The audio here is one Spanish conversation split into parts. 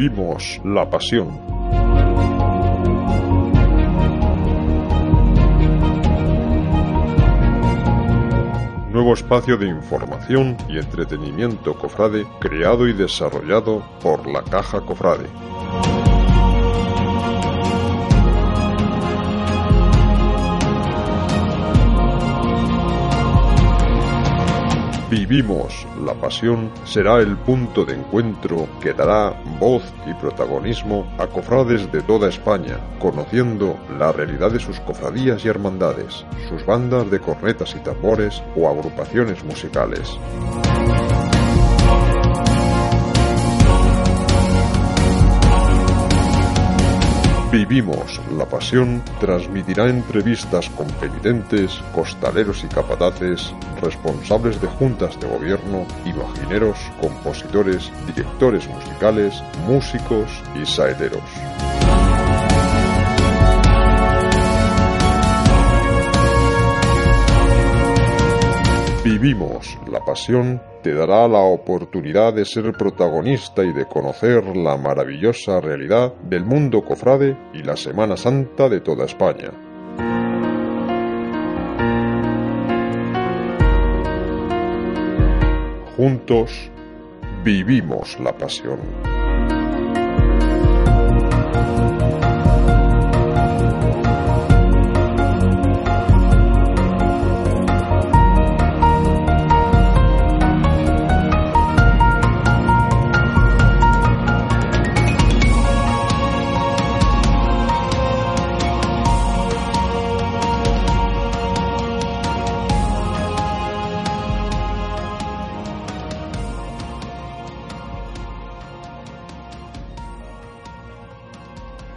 Vivimos la pasión. Nuevo espacio de información y entretenimiento cofrade creado y desarrollado por la Caja Cofrade. Vivimos la pasión será el punto de encuentro que dará voz y protagonismo a cofrades de toda España, conociendo la realidad de sus cofradías y hermandades, sus bandas de cornetas y tambores o agrupaciones musicales. Vivimos la pasión transmitirá entrevistas con penitentes, costaleros y capataces, responsables de juntas de gobierno, imagineros, compositores, directores musicales, músicos y saeteros. Vivimos la pasión te dará la oportunidad de ser protagonista y de conocer la maravillosa realidad del mundo cofrade y la Semana Santa de toda España. Juntos vivimos la pasión.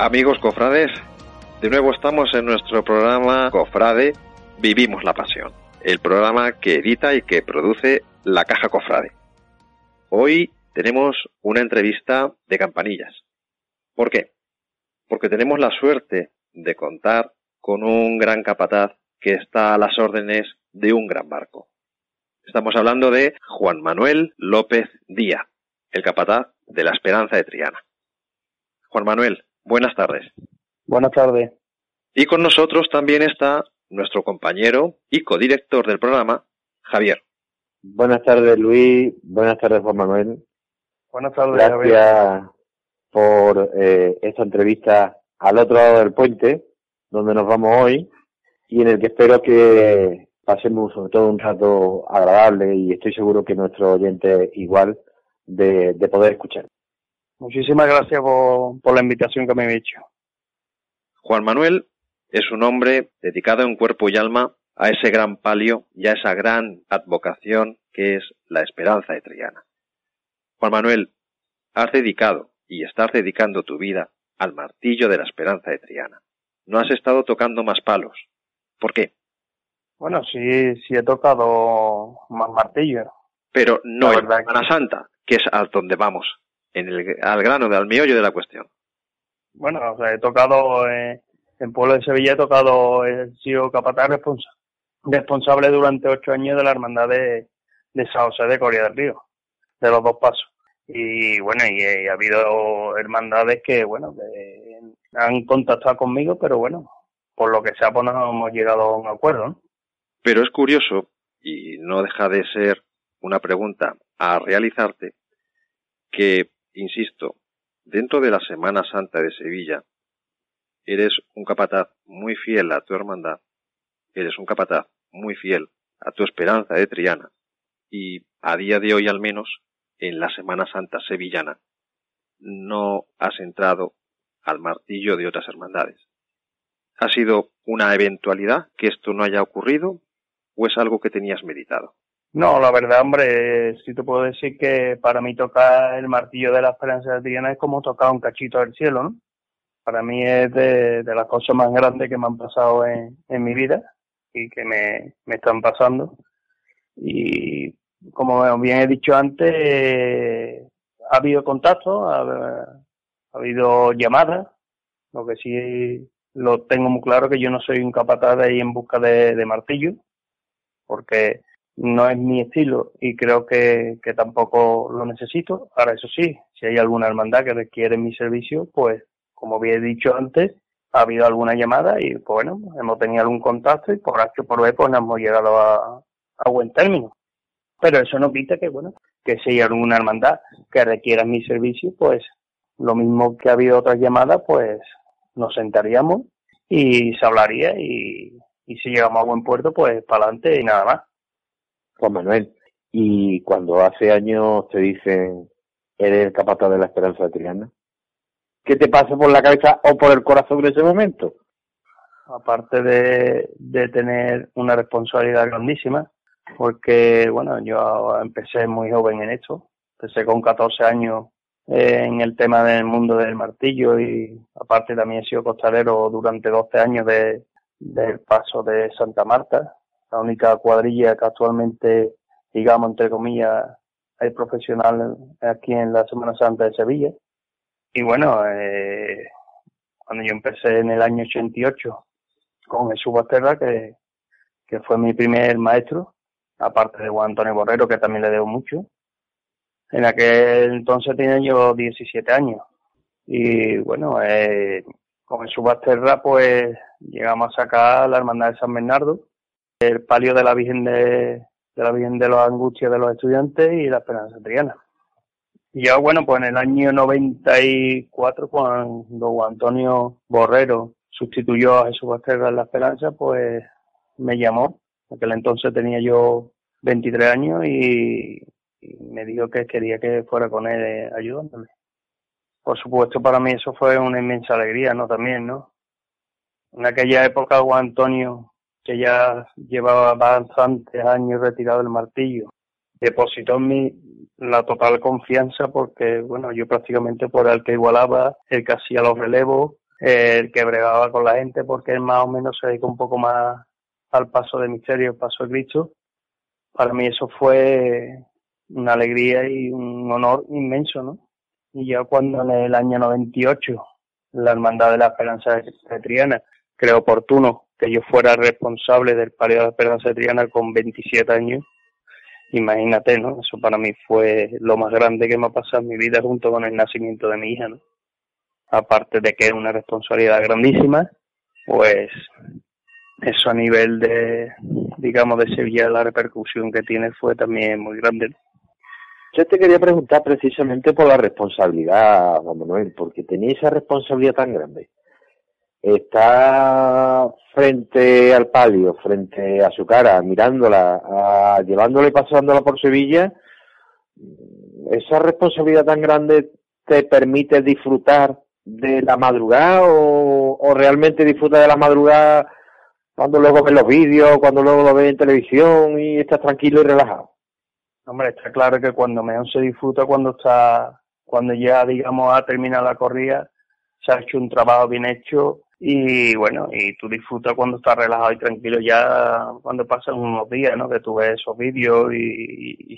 Amigos cofrades, de nuevo estamos en nuestro programa Cofrade Vivimos la Pasión, el programa que edita y que produce la Caja Cofrade. Hoy tenemos una entrevista de campanillas. ¿Por qué? Porque tenemos la suerte de contar con un gran capataz que está a las órdenes de un gran barco. Estamos hablando de Juan Manuel López Díaz, el capataz de la Esperanza de Triana. Juan Manuel, Buenas tardes. Buenas tardes. Y con nosotros también está nuestro compañero y codirector del programa, Javier. Buenas tardes, Luis. Buenas tardes, Juan Manuel. Buenas tardes, Gracias por eh, esta entrevista al otro lado del puente, donde nos vamos hoy, y en el que espero que pasemos sobre todo un rato agradable y estoy seguro que nuestro oyente igual de poder escuchar. Muchísimas gracias por, la invitación que me he hecho. Juan Manuel es un hombre dedicado en cuerpo y alma a ese gran palio y a esa gran advocación que es la esperanza de Triana. Juan Manuel, has dedicado y estás dedicando tu vida al martillo de la esperanza de Triana. No has estado tocando más palos. ¿Por qué? Bueno, sí, sí he tocado más martillo. Pero no en Semana Santa, que es a donde vamos en el, al grano, al meollo de la cuestión. Bueno, o sea, he tocado eh, en Pueblo de Sevilla, he tocado, he sido capataz responsable durante ocho años de la hermandad de, de San José de Corea del Río, de los dos pasos. Y bueno, y, ha habido hermandades que, bueno, que han contactado conmigo, pero bueno, por lo que sea, pues no hemos llegado a un acuerdo. Pero es curioso, y no deja de ser una pregunta a realizarte, que insisto, dentro de la Semana Santa de Sevilla, eres un capataz muy fiel a tu hermandad, eres un capataz muy fiel a tu esperanza de Triana, y a día de hoy al menos, en la Semana Santa sevillana, no has entrado al martillo de otras hermandades. ¿Ha sido una eventualidad que esto no haya ocurrido o es algo que tenías meditado? No, la verdad, hombre, sí te puedo decir que para mí tocar el martillo de la esperanza de Triana es como tocar un cachito del cielo, ¿no? Para mí es de, las cosas más grandes que me han pasado en, en mi vida y que me, me están pasando. Y como bien he dicho antes, ha habido contacto, ha, habido llamadas, lo que sí lo tengo muy claro que yo no soy un capataz de ir en busca de, de martillo, porque no es mi estilo y creo que, que tampoco lo necesito. Ahora, eso sí, si hay alguna hermandad que requiere mi servicio, pues, como había dicho antes, ha habido alguna llamada y, pues, bueno, hemos tenido algún contacto y por H por B, pues, nos hemos llegado a, a buen término. Pero eso no quita que, bueno, que si hay alguna hermandad que requiera mi servicio, pues, lo mismo que ha habido otras llamadas, pues, nos sentaríamos y se hablaría y, y si llegamos a buen puerto, pues, para adelante y nada más. Juan Manuel, y cuando hace años te dicen, eres el capataz de la esperanza de Triana, ¿qué te pasa por la cabeza o por el corazón en ese momento? Aparte de, tener una responsabilidad grandísima, porque, bueno, yo empecé muy joven en esto, empecé con 14 años en el tema del mundo del martillo y aparte también he sido costalero durante 12 años de, del paso de Santa Marta, la única cuadrilla que actualmente, digamos, entre comillas, hay profesional aquí en la Semana Santa de Sevilla. Y bueno, eh, cuando yo empecé en el año 88 con Jesús Basterra, que, que fue mi primer maestro, aparte de Juan Antonio Borrero, que también le debo mucho. En aquel entonces tenía yo 17 años. Y bueno, eh, con Jesús Basterra, pues llegamos a sacar la Hermandad de San Bernardo, el palio de la Virgen de, la Virgen de los Angustias de los Estudiantes y la Esperanza Triana. Y ya bueno, pues en el año 94, cuando Juan Antonio Borrero sustituyó a Jesús Basterra en la Esperanza, pues me llamó. En aquel entonces tenía yo 23 años y, me dijo que quería que fuera con él eh, ayudándome. Por supuesto, para mí eso fue una inmensa alegría, ¿no? También, ¿no? En aquella época, Juan Antonio que ya llevaba bastantes años retirado del martillo, depositó en mí la total confianza porque, bueno, yo prácticamente por el que igualaba, el que hacía los relevos, el que bregaba con la gente porque él más o menos se dedicó un poco más al paso de misterio, al paso de Cristo. Para mí eso fue una alegría y un honor inmenso, ¿no? Y ya cuando en el año 98 la Hermandad de la Esperanza de Triana creo oportuno que yo fuera responsable del palio de la Esperanza Triana con 27 años. Imagínate, ¿no? Eso para mí fue lo más grande que me ha pasado en mi vida junto con el nacimiento de mi hija, ¿no? Aparte de que es una responsabilidad grandísima, pues eso a nivel de, digamos, de Sevilla, la repercusión que tiene fue también muy grande. Yo te quería preguntar precisamente por la responsabilidad, Juan Manuel, porque tenía esa responsabilidad tan grande está frente al palio, frente a su cara, mirándola, a, llevándola y pasándola por Sevilla, ¿esa responsabilidad tan grande te permite disfrutar de la madrugada o, o realmente disfrutas de la madrugada cuando luego ves los vídeos, cuando luego lo ves en televisión y estás tranquilo y relajado? Hombre, está claro que cuando mejor se disfruta cuando está, cuando ya digamos ha terminado la corrida, se ha hecho un trabajo bien hecho y bueno, y tú disfrutas cuando estás relajado y tranquilo ya cuando pasan unos días, ¿no? Que tú ves esos vídeos y,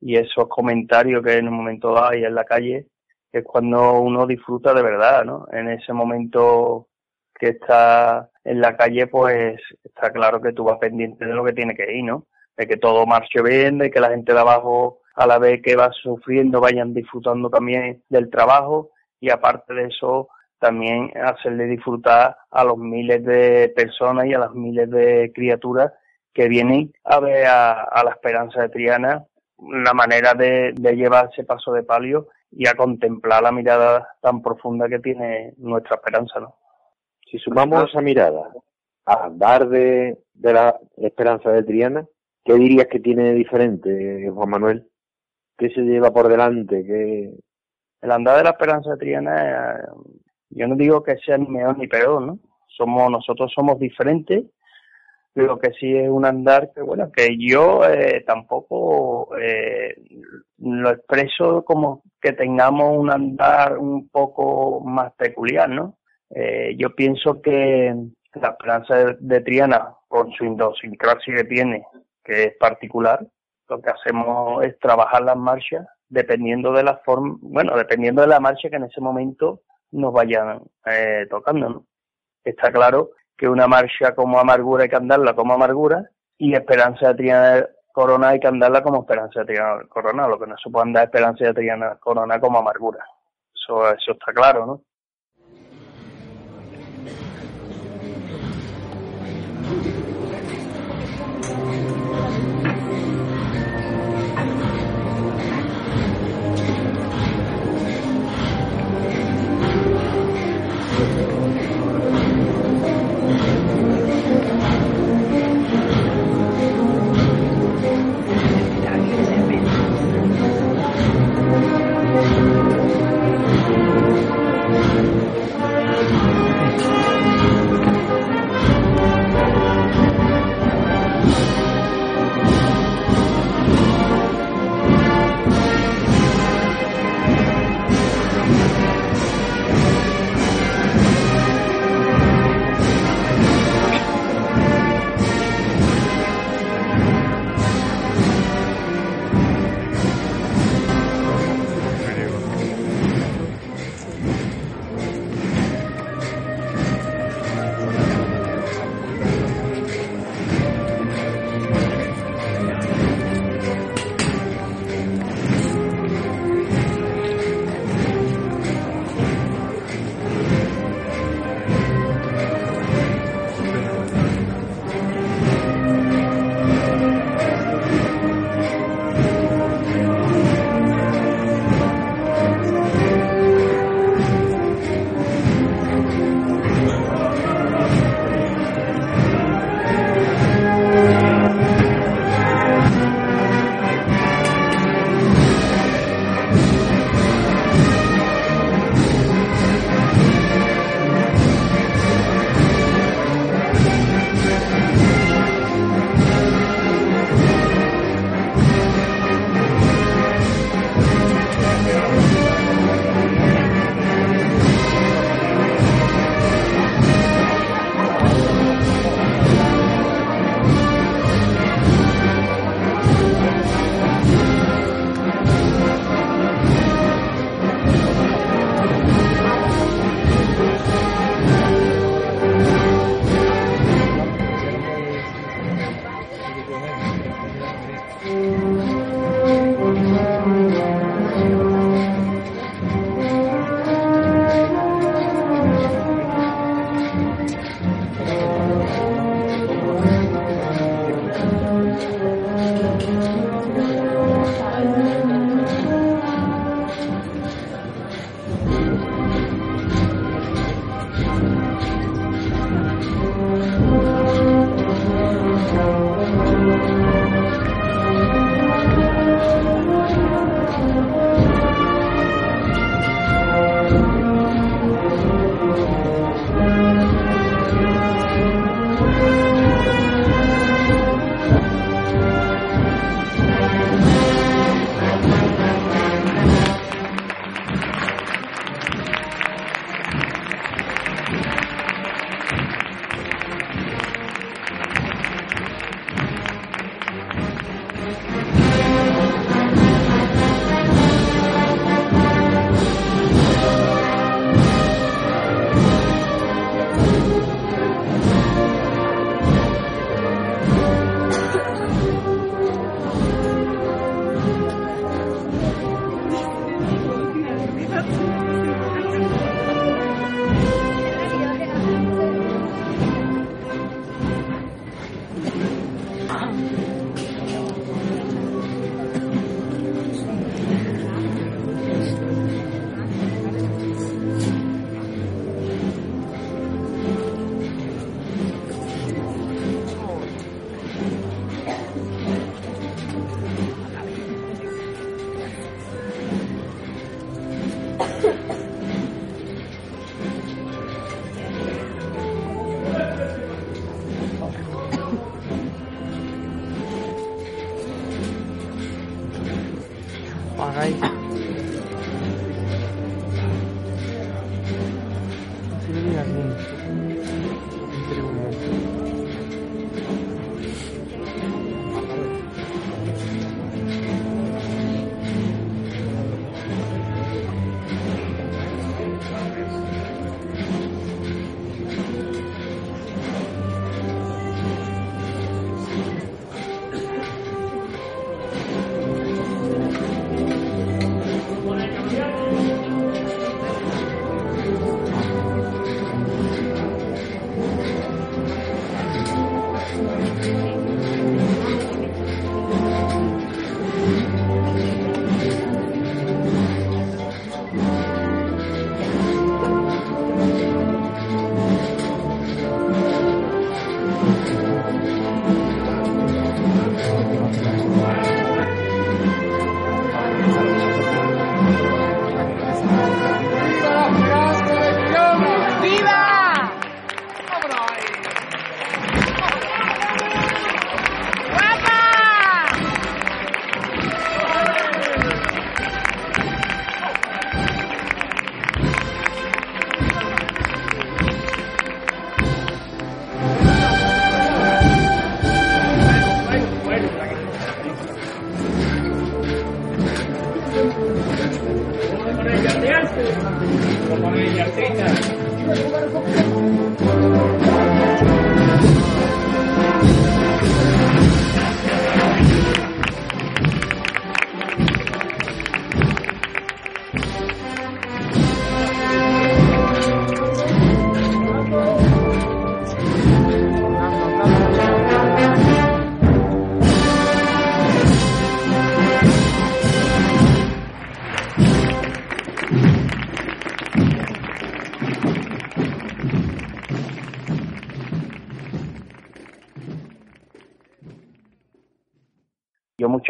y, esos comentarios que en un momento hay en la calle, que es cuando uno disfruta de verdad, ¿no? En ese momento que está en la calle, pues está claro que tú vas pendiente de lo que tiene que ir, ¿no? De que todo marche bien, de que la gente de abajo, a la vez que va sufriendo, vayan disfrutando también del trabajo y aparte de eso, también hacerle disfrutar a los miles de personas y a las miles de criaturas que vienen a ver a, la esperanza de Triana la manera de, de llevar ese paso de palio y a contemplar la mirada tan profunda que tiene nuestra esperanza, ¿no? Si sumamos esa mirada a andar de, de la esperanza de Triana, ¿qué dirías que tiene diferente, Juan Manuel? ¿Qué se lleva por delante? ¿Qué... El andar de la esperanza de Triana yo no digo que sea ni mejor ni peor, ¿no? Somos, nosotros somos diferentes, lo que sí es un andar que, bueno, que yo eh, tampoco eh, lo expreso como que tengamos un andar un poco más peculiar, ¿no? Eh, yo pienso que la esperanza de, Triana, con su idiosincrasia que tiene, que es particular, lo que hacemos es trabajar las marchas dependiendo de la forma, bueno, dependiendo de la marcha que en ese momento nos vayan eh, tocando. ¿no? Está claro que una marcha como amargura hay que andarla como amargura y esperanza de Triana Corona hay que andarla como Esperanza de Triana Corona, lo que no se puede andar Esperanza de Triana Corona como amargura. Eso, eso está claro, ¿no?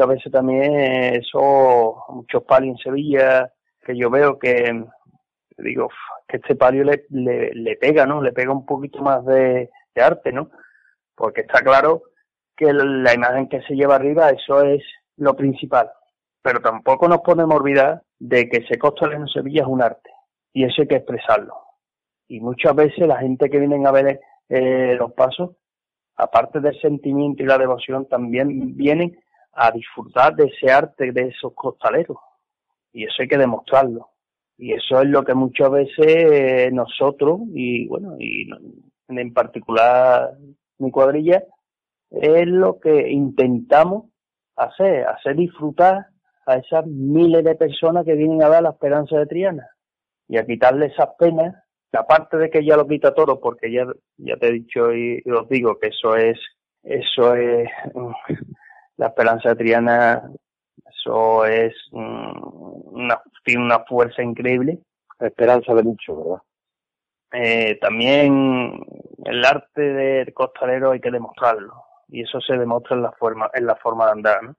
Muchas veces también, eso, muchos palios en Sevilla, que yo veo que, digo, que este palio le, le, pega, ¿no? Le pega un poquito más de, arte, ¿no? Porque está claro que la imagen que se lleva arriba, eso es lo principal. Pero tampoco nos podemos olvidar de que ese costalero en Sevilla es un arte y eso hay que expresarlo. Y muchas veces la gente que viene a ver eh, los pasos, aparte del sentimiento y la devoción, también vienen a disfrutar de ese arte de esos costaleros. Y eso hay que demostrarlo. Y eso es lo que muchas veces eh, nosotros, y bueno, y en particular mi cuadrilla, es lo que intentamos hacer, hacer disfrutar a esas miles de personas que vienen a dar la esperanza de Triana y a quitarle esas penas, aparte de que ya lo quita todo, porque ya, ya te he dicho y, os digo que eso es, eso es, la esperanza de Triana, eso es una, tiene una fuerza increíble. La esperanza de mucho, ¿verdad? Eh, también el arte del costalero hay que demostrarlo y eso se demuestra en la forma en la forma de andar ¿no?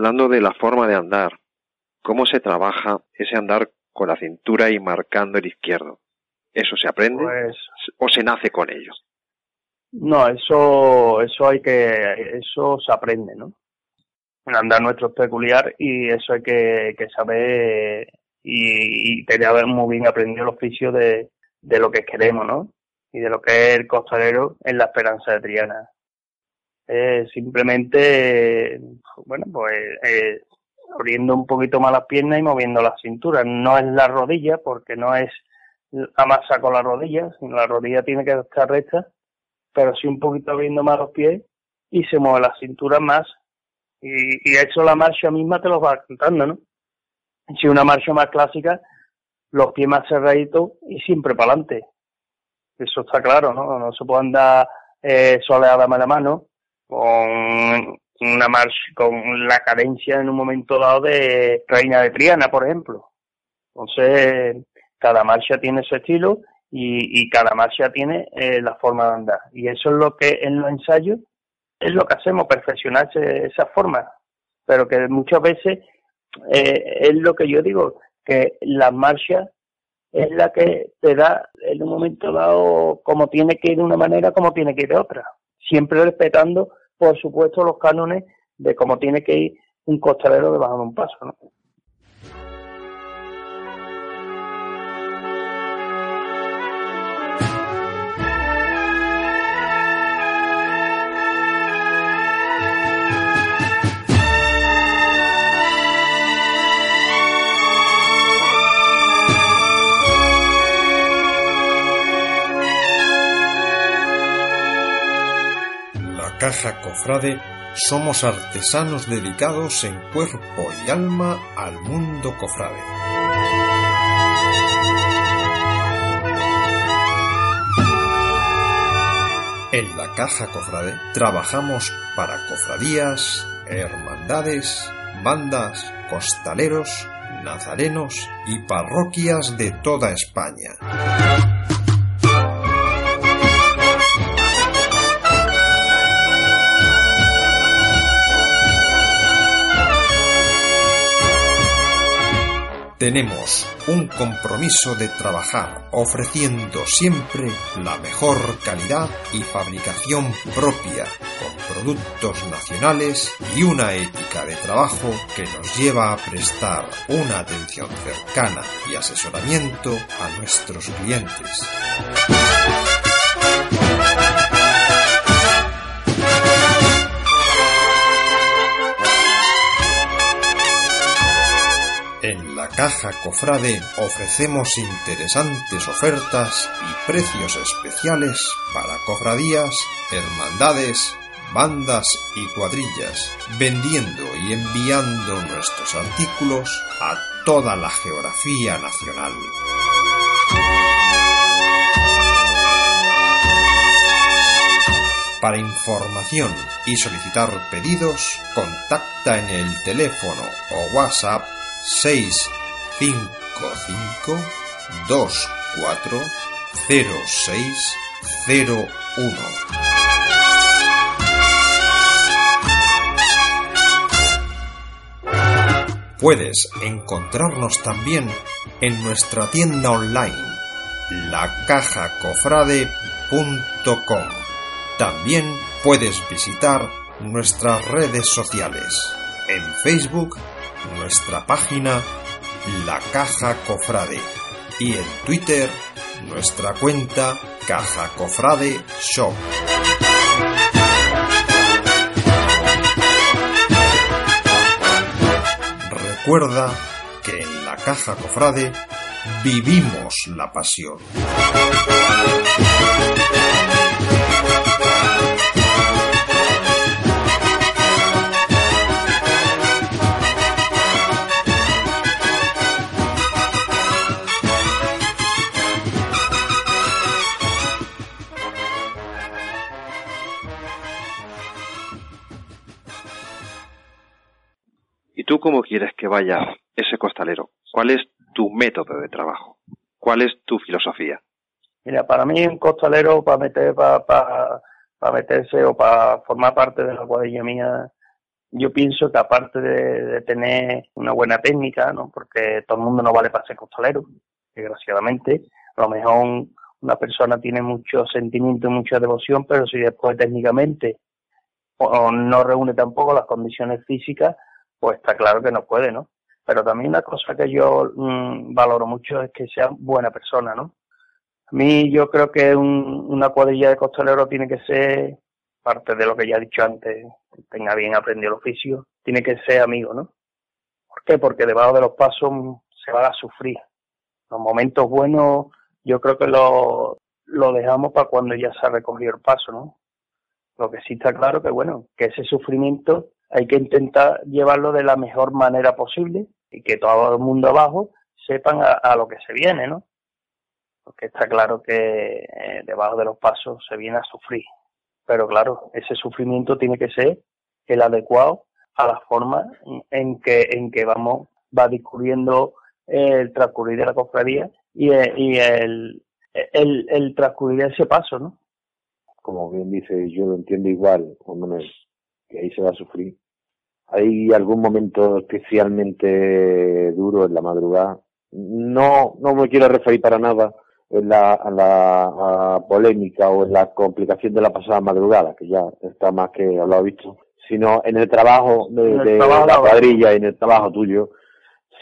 Hablando de la forma de andar, ¿cómo se trabaja ese andar con la cintura y marcando el izquierdo? ¿Eso se aprende pues o se nace con ello? No, eso, eso hay que, eso se aprende, ¿no? andar nuestro es peculiar y eso hay que, saber y, tener muy bien aprendido el oficio de, de lo que queremos, ¿no? Y de lo que es el costalero en la esperanza de Triana. Simplemente, bueno, pues eh, abriendo un poquito más las piernas y moviendo la cintura. No es la rodilla, porque no es amasa con la rodilla, sino la rodilla tiene que estar recta, pero sí un poquito abriendo más los pies y se mueve la cintura más. Y, y eso la marcha misma te lo va contando, ¿no? Si una marcha más clásica, los pies más cerraditos y siempre para adelante. Eso está claro, ¿no? No se puede andar eh, soleada la mano con una marcha, con la cadencia en un momento dado de Reina de Triana, por ejemplo. Entonces, cada marcha tiene su estilo y, cada marcha tiene eh, la forma de andar. Y eso es lo que en los ensayos es lo que hacemos, perfeccionar esa forma. Pero que muchas veces eh, es lo que yo digo, que la marcha es la que te da en un momento dado como tiene que ir de una manera, como tiene que ir de otra. Siempre respetando, por supuesto, los cánones de cómo tiene que ir un costalero debajo de un paso. ¿no? Caja Cofrade somos artesanos dedicados en cuerpo y alma al mundo cofrade. En la Caja Cofrade trabajamos para cofradías, hermandades, bandas, costaleros, nazarenos y parroquias de toda España. Tenemos un compromiso de trabajar ofreciendo siempre la mejor calidad y fabricación propia con productos nacionales y una ética de trabajo que nos lleva a prestar una atención cercana y asesoramiento a nuestros clientes. Caja Cofrade ofrecemos interesantes ofertas y precios especiales para cofradías, hermandades, bandas y cuadrillas, vendiendo y enviando nuestros artículos a toda la geografía nacional. Para información y solicitar pedidos, contacta en el teléfono o WhatsApp 6 55 24 06 01. Puedes encontrarnos también en nuestra tienda online lacajacofrade.com. También puedes visitar nuestras redes sociales en Facebook, nuestra página la Caja Cofrade y en Twitter nuestra cuenta Caja Cofrade Shop. Recuerda que en la Caja Cofrade vivimos la pasión. ¿Tú cómo quieres que vaya ese costalero? ¿Cuál es tu método de trabajo? ¿Cuál es tu filosofía? Mira, para mí un costalero para meter para, meterse o para formar parte de la cuadrilla mía, yo pienso que aparte de, tener una buena técnica, ¿no? porque todo el mundo no vale para ser costalero, desgraciadamente, a lo mejor una persona tiene mucho sentimiento y mucha devoción, pero si después técnicamente o no reúne tampoco las condiciones físicas, pues está claro que no puede, ¿no? Pero también una cosa que yo mm, valoro mucho es que sea buena persona, ¿no? A mí yo creo que una cuadrilla de costaleros tiene que ser, parte de lo que ya he dicho antes, tenga bien aprendido el oficio, tiene que ser amigo, ¿no? ¿Por qué? Porque debajo de los pasos se va a sufrir. Los momentos buenos yo creo que lo, lo dejamos para cuando ya se ha recogido el paso, ¿no? Lo que sí está claro que, bueno, que ese sufrimiento hay que intentar llevarlo de la mejor manera posible y que todo el mundo abajo sepan a, lo que se viene, ¿no? Porque está claro que eh, debajo de los pasos se viene a sufrir. Pero claro, ese sufrimiento tiene que ser el adecuado a la forma en que, en que vamos, va discurriendo el transcurrir de la cofradía y, y el, el, el transcurrir ese paso, ¿no? Como bien dice, yo lo entiendo igual, que ahí se va a sufrir. ¿Hay algún momento especialmente duro en la madrugada? No, no me quiero referir para nada en la, a la polémica o en la complicación de la pasada madrugada, que ya está más que hablado visto, sino en el trabajo de, la cuadrilla y en el trabajo tuyo,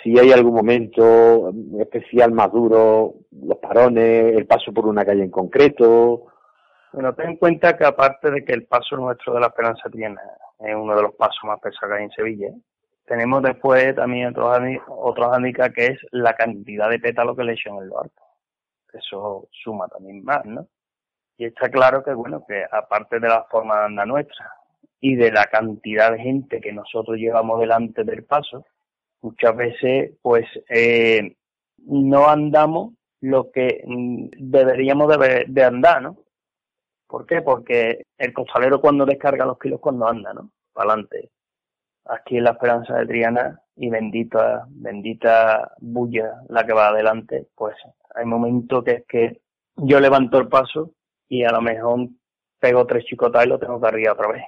si hay algún momento especial más duro, los parones, el paso por una calle en concreto. Bueno, ten en cuenta que aparte de que el paso nuestro de la Esperanza tiene es uno de los pasos más pesados en Sevilla, tenemos después también otros otros handicaps que es la cantidad de pétalos que le echan en el barco. Eso suma también más, ¿no? Y está claro que, bueno, que aparte de la forma de andar nuestra y de la cantidad de gente que nosotros llevamos delante del paso, muchas veces pues eh, no andamos lo que mm, deberíamos de, andar, ¿no? ¿Por qué? Porque el costalero cuando descarga los kilos cuando anda, ¿no? Para adelante. Aquí en la Esperanza de Triana y bendita, bendita bulla la que va adelante, pues hay momentos que es que yo levanto el paso y a lo mejor pego tres chicotas y lo tengo que arriba otra vez.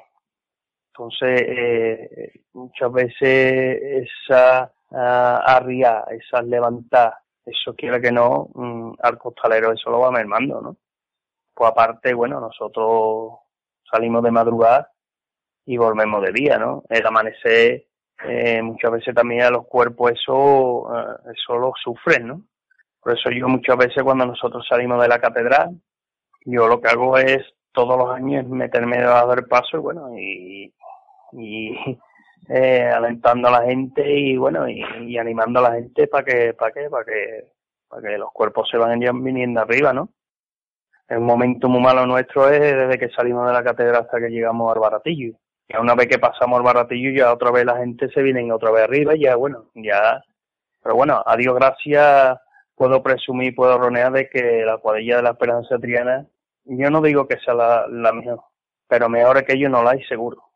Entonces, eh, muchas veces esa uh, arriar, esas levantar, eso quiere que no, mm, al costalero eso lo va mermando, ¿no? Pues aparte, bueno, nosotros salimos de madrugada y volvemos de día, ¿no? El amanecer, eh, muchas veces también a los cuerpos eso, uh, eso lo sufren, ¿no? Por eso yo muchas veces cuando nosotros salimos de la catedral, yo lo que hago es todos los años meterme debajo del paso y bueno, y, eh, alentando a la gente y bueno y, animando a la gente para que para que para que para que los cuerpos se vayan viniendo arriba no el momento muy malo nuestro es desde que salimos de la catedral hasta que llegamos al baratillo y una vez que pasamos al baratillo ya otra vez la gente se viene otra vez arriba y ya bueno ya. Pero bueno a Dios gracias puedo presumir puedo ronear de que la cuadrilla de la Esperanza Triana yo no digo que sea la, la mejor pero mejor es que yo no la hay seguro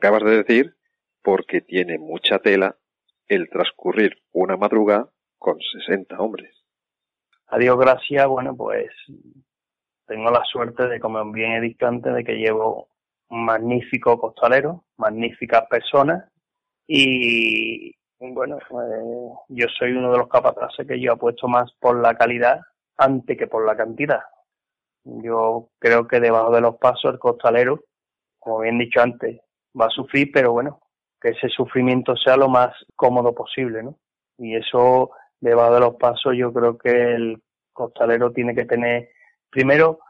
acabas de decir, porque tiene mucha tela el transcurrir una madrugada con 60 hombres. Adiós, gracias. Bueno, pues tengo la suerte de, como bien he dicho antes, de que llevo un magnífico costalero, magníficas personas y bueno, pues, yo soy uno de los capataces que yo apuesto más por la calidad antes que por la cantidad. Yo creo que debajo de los pasos el costalero, como bien dicho antes, va a sufrir, pero bueno, que ese sufrimiento sea lo más cómodo posible, ¿no? Y eso, debajo de los pasos, yo creo que el costalero tiene que tener, primero,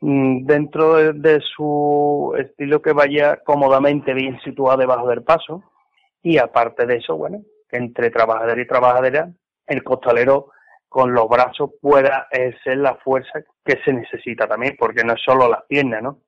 mm, dentro de, su estilo que vaya cómodamente bien situado debajo del paso, y aparte de eso, bueno, que entre trabajador y trabajadera, el costalero con los brazos pueda ser la fuerza que se necesita también, porque no es solo las piernas, ¿no?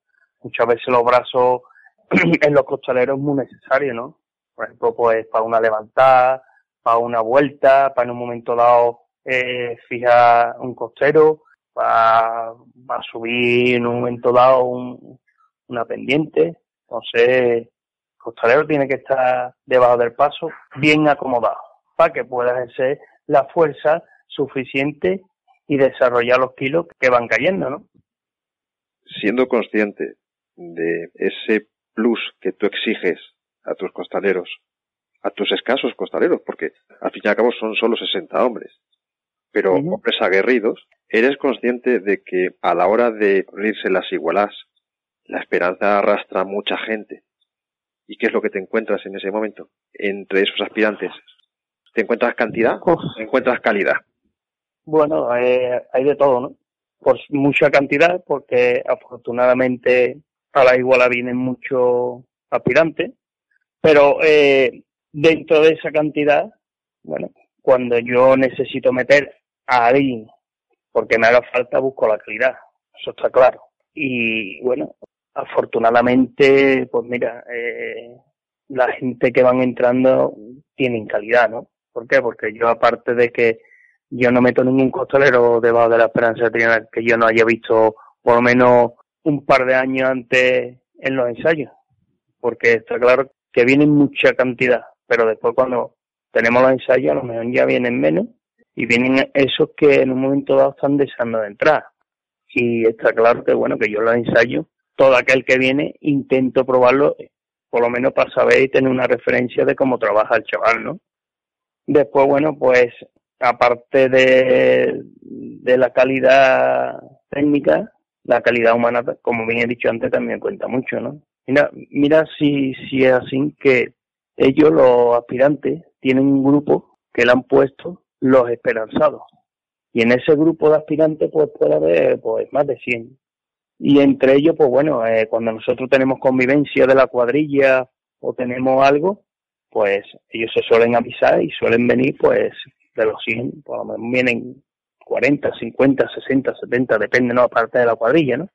Muchas veces los brazos en los costaleros es muy necesario, ¿no? Por ejemplo, pues para una levantada, para una vuelta, para en un momento dado eh, fijar un costero, para, para, subir en un momento dado una pendiente. Entonces, el costalero tiene que estar debajo del paso bien acomodado para que pueda ejercer la fuerza suficiente y desarrollar los kilos que van cayendo, ¿no? Siendo consciente de ese plus que tú exiges a tus costaleros, a tus escasos costaleros, porque al fin y al cabo son solo 60 hombres, pero hombres aguerridos, eres consciente de que a la hora de unirse las igualas, la esperanza arrastra a mucha gente. ¿Y qué es lo que te encuentras en ese momento entre esos aspirantes? ¿Te encuentras cantidad o te encuentras calidad? Bueno, eh, hay de todo, ¿no? Pues mucha cantidad, porque afortunadamente a la iguala vienen muchos aspirantes, pero eh, dentro de esa cantidad, bueno, cuando yo necesito meter a alguien porque me haga falta, busco la calidad, eso está claro. Y bueno, afortunadamente, pues mira, eh, la gente que van entrando tienen calidad, ¿no? ¿Por qué? Porque yo aparte de que yo no meto ningún costalero debajo de la esperanza de que yo no haya visto por lo menos un par de años antes en los ensayos, porque está claro que vienen mucha cantidad, pero después cuando tenemos los ensayos a lo mejor ya vienen menos y vienen esos que en un momento dado están deseando de entrar. Y está claro que bueno, que yo los ensayo, todo aquel que viene intento probarlo, por lo menos para saber y tener una referencia de cómo trabaja el chaval, ¿no? Después, bueno, pues aparte de, de la calidad técnica, la calidad humana, como bien he dicho antes, también cuenta mucho, ¿no? Mira, mira si, si es así que ellos, los aspirantes, tienen un grupo que le han puesto los esperanzados. Y en ese grupo de aspirantes pues puede haber pues más de 100. Y entre ellos, pues bueno, eh, cuando nosotros tenemos convivencia de la cuadrilla o tenemos algo, pues ellos se suelen avisar y suelen venir pues de los 100, por lo menos vienen 40, 50, 60, 70, depende, ¿no? Aparte de la cuadrilla, ¿no?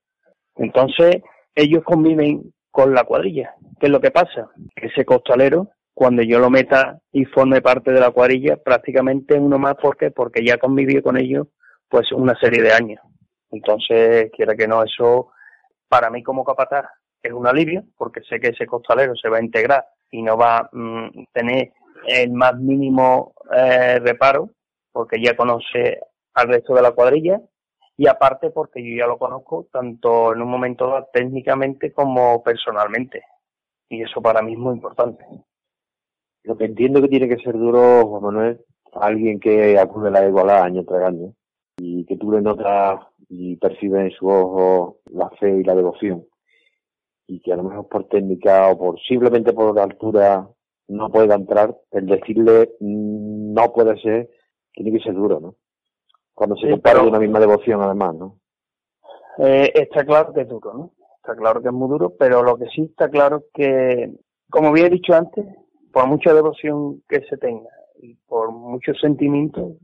Entonces, ellos conviven con la cuadrilla. ¿Qué es lo que pasa? Que ese costalero, cuando yo lo meta y forme parte de la cuadrilla, prácticamente uno más, ¿por qué? Porque ya convivió con ellos, pues, una serie de años. Entonces, quiera que no, eso, para mí como capataz, es un alivio, porque sé que ese costalero se va a integrar y no va a mm, tener el más mínimo eh, reparo, porque ya conoce al resto de la cuadrilla y aparte porque yo ya lo conozco tanto en un momento técnicamente como personalmente y eso para mí es muy importante. Lo que entiendo que tiene que ser duro, Juan Manuel, alguien que acude a la igualdad año tras año y que tú le notas y percibes en su ojo la fe y la devoción y que a lo mejor por técnica o por simplemente por la altura no pueda entrar, el decirle mm, no puede ser, tiene que ser duro, ¿no? Cuando se compara de una misma devoción, además, ¿no? Eh, está claro que es duro, ¿no? Está claro que es muy duro, pero lo que sí está claro es que, como había dicho antes, por mucha devoción que se tenga y por muchos sentimientos,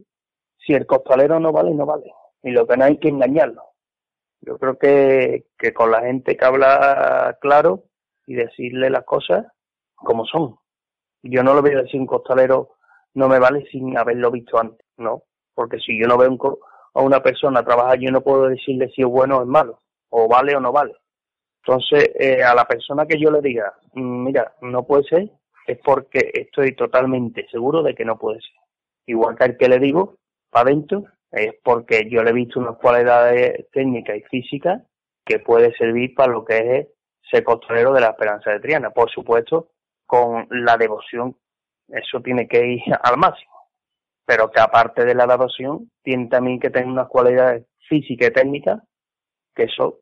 si el costalero no vale, no vale. Y lo que no hay que engañarlo. Yo creo que, que con la gente que habla claro y decirle las cosas como son. Yo no lo voy a decir un costalero no me vale sin haberlo visto antes, ¿no? Porque si yo no veo a una persona trabajar, yo no puedo decirle si es bueno o es malo, o vale o no vale. Entonces, eh, a la persona que yo le diga, mm, mira, no puede ser, es porque estoy totalmente seguro de que no puede ser. Igual que al que le digo, para adentro, es porque yo le he visto unas cualidades técnicas y físicas que puede servir para lo que es ser costalero de la Esperanza de Triana. Por supuesto, con la devoción, eso tiene que ir al máximo pero que aparte de la adopción tiene también que tener unas cualidades físicas y técnicas que eso,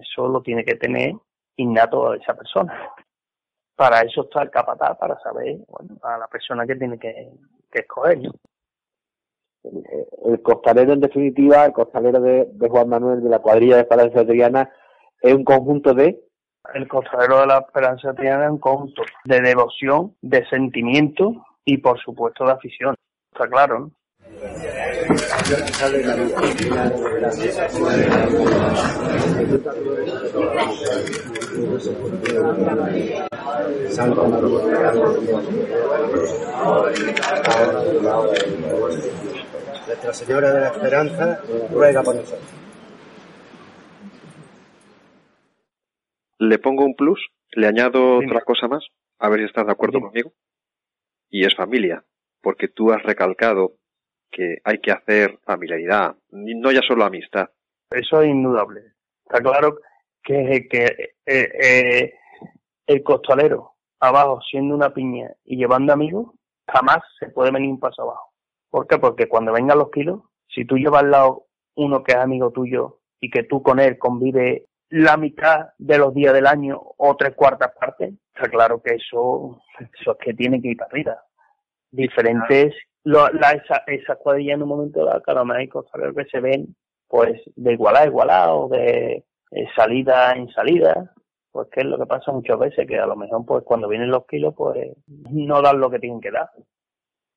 eso lo tiene que tener innato a esa persona. Para eso está el capataz, para saber bueno, a la persona que tiene que, escoger. El, costalero, en definitiva, el costalero de, Juan Manuel de la cuadrilla de Esperanza Triana, es un conjunto de. El costalero de la Esperanza Triana es un conjunto de devoción, de sentimiento y, por supuesto, de afición. Está claro, ¿no? Nuestra Señora de la Esperanza ruega por nosotros. Le pongo un plus, le añado otra cosa más, a ver si estás de acuerdo conmigo. Y es familia porque tú has recalcado que hay que hacer familiaridad, no ya solo amistad. Eso es indudable. Está claro que, que eh, eh, el costalero abajo siendo una piña y llevando amigos, jamás se puede venir un paso abajo. ¿Por qué? Porque cuando vengan los kilos, si tú llevas al lado uno que es amigo tuyo y que tú con él convive la mitad de los días del año o tres cuartas partes, está claro que eso, eso es que tiene que ir para arriba diferentes, la, esa, esa cuadrilla en un momento dado, vez hay que se ven, pues, de igualdad a igualdad o de salida en salida, pues que es lo que pasa muchas veces, que a lo mejor, pues, cuando vienen los kilos, pues, no dan lo que tienen que dar.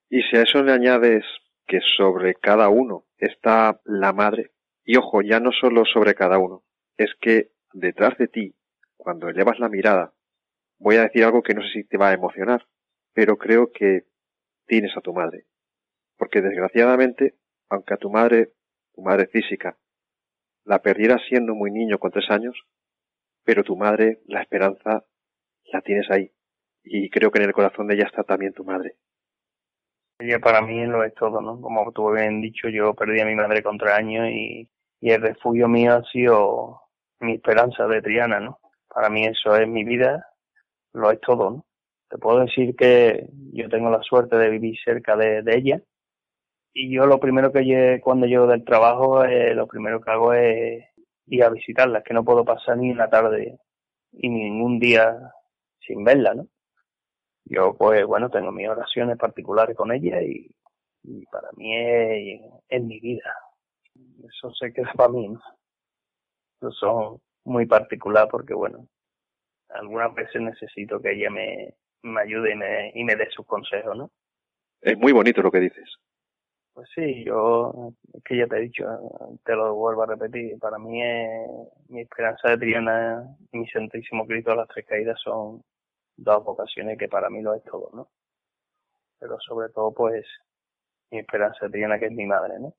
Y si a eso le añades que sobre cada uno está la madre, y ojo, ya no solo sobre cada uno, es que detrás de ti, cuando elevas la mirada, voy a decir algo que no sé si te va a emocionar, pero creo que tienes a tu madre. Porque desgraciadamente, aunque a tu madre, tu madre física, la perdieras siendo muy niño con tres años, pero tu madre, la esperanza, la tienes ahí. Y creo que en el corazón de ella está también tu madre. Ella para mí lo es todo, ¿no? Como tú bien dicho, yo perdí a mi madre con tres años y, y el refugio mío ha sido mi esperanza de Triana, ¿no? Para mí eso es mi vida, lo es todo, ¿no? Te puedo decir que yo tengo la suerte de vivir cerca de, ella y yo lo primero que cuando llego del trabajo eh, lo primero que hago es ir a visitarla, es que no puedo pasar ni una tarde y ningún día sin verla, ¿no? Yo pues bueno tengo mis oraciones particulares con ella y, para mí es, en mi vida. Eso se queda para mí, ¿no? Eso muy particular porque, bueno, algunas veces necesito que ella me, me ayude y me, y me dé sus consejos, ¿no? Es muy bonito lo que dices. Pues sí, yo, es que ya te he dicho, te lo vuelvo a repetir, para mí es, mi esperanza de Triana y mi Santísimo Cristo las Tres Caídas son dos vocaciones que para mí lo es todo, ¿no? Pero sobre todo, pues, mi esperanza de Triana que es mi madre, ¿no?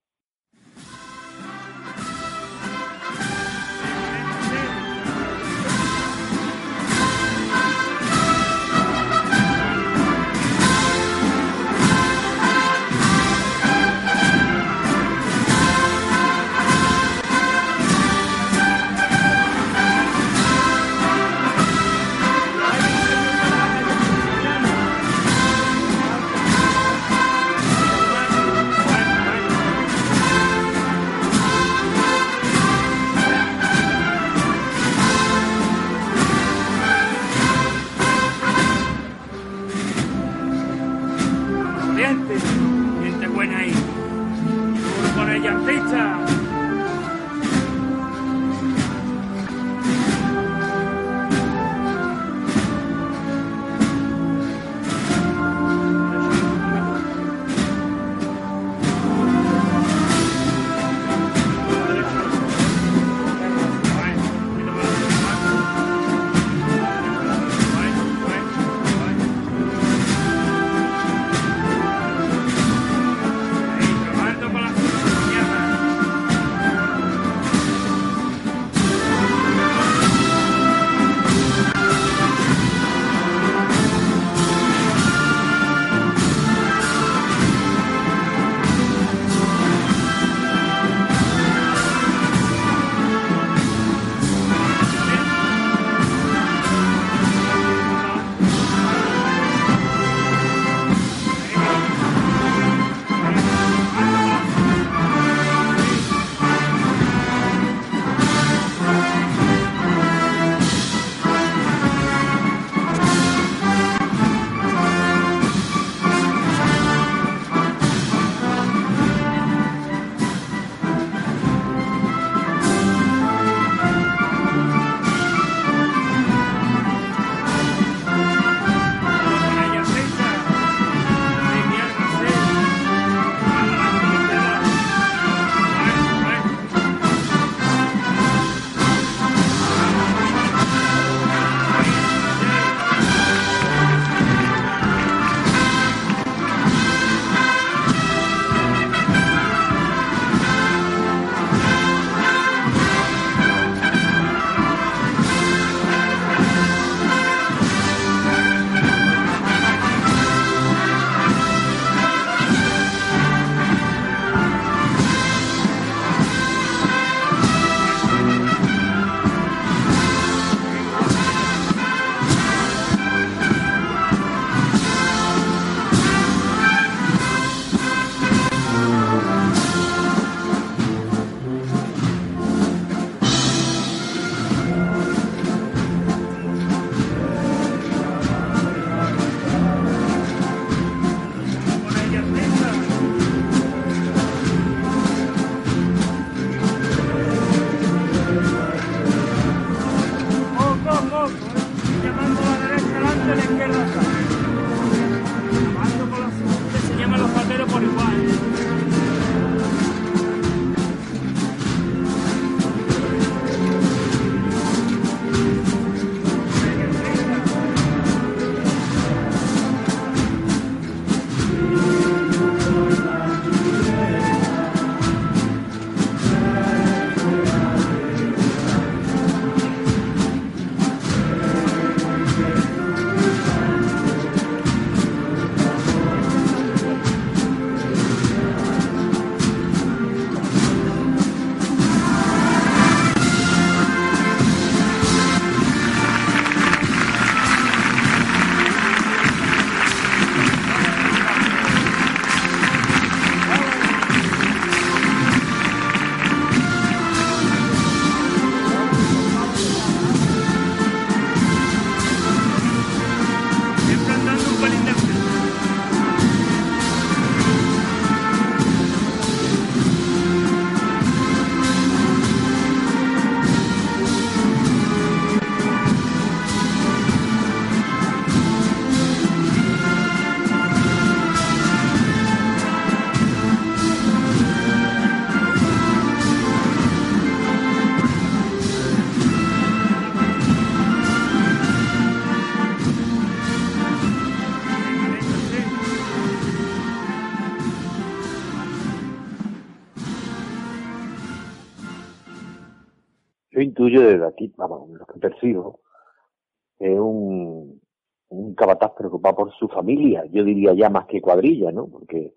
Es un, un capataz preocupado por su familia, yo diría ya más que cuadrilla, ¿no? Porque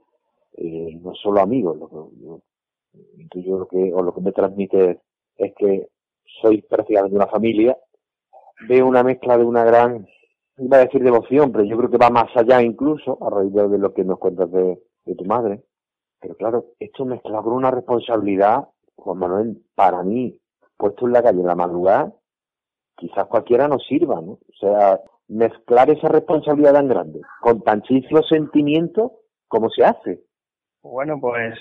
eh, no solo amigos, lo que, yo, lo que, o lo que me transmite es que soy prácticamente una familia, veo una mezcla de una gran, iba a decir devoción, pero yo creo que va más allá incluso, a raíz de lo que nos cuentas de, de tu madre. Pero claro, esto mezclado con una responsabilidad, Juan Manuel, para mí, puesto en la calle en la madrugada, quizás cualquiera nos sirva, ¿no? O sea, mezclar esa responsabilidad tan grande con tan chiflo sentimiento, ¿cómo se hace? Bueno, pues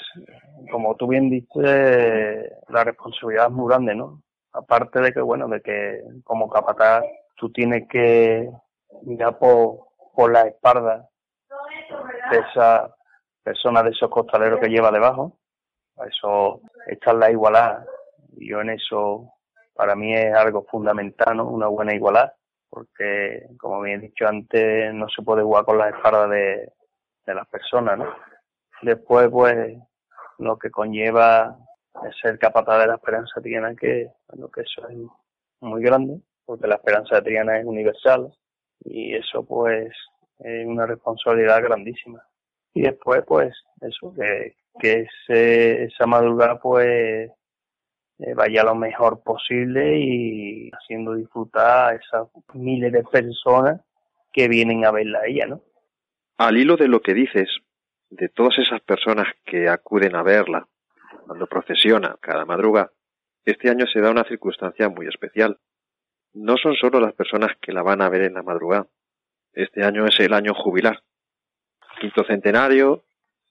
como tú bien dices, la responsabilidad es muy grande, ¿no? Aparte de que, bueno, de que como capataz tú tienes que mirar por, por la espalda de esa persona, de esos costaleros que lleva debajo. Eso, esta es la igualdad. Yo en eso, para mí es algo fundamental, ¿no? Una buena igualdad. Porque, como bien he dicho antes, no se puede jugar con la espalda de, de las personas, ¿no? Después, pues, lo que conlleva ser capataz de la esperanza triana, que, bueno, que eso es muy grande, porque la esperanza triana es universal y eso, pues, es una responsabilidad grandísima. Y después, pues, eso, que, que ese, esa madrugada, pues, eh, vaya lo mejor posible y haciendo disfrutar a esas miles de personas que vienen a verla a ella, ¿no? Al hilo de lo que dices, de todas esas personas que acuden a verla cuando procesiona cada madruga, este año se da una circunstancia muy especial. No son solo las personas que la van a ver en la madrugada. Este año es el año jubilar. Quinto centenario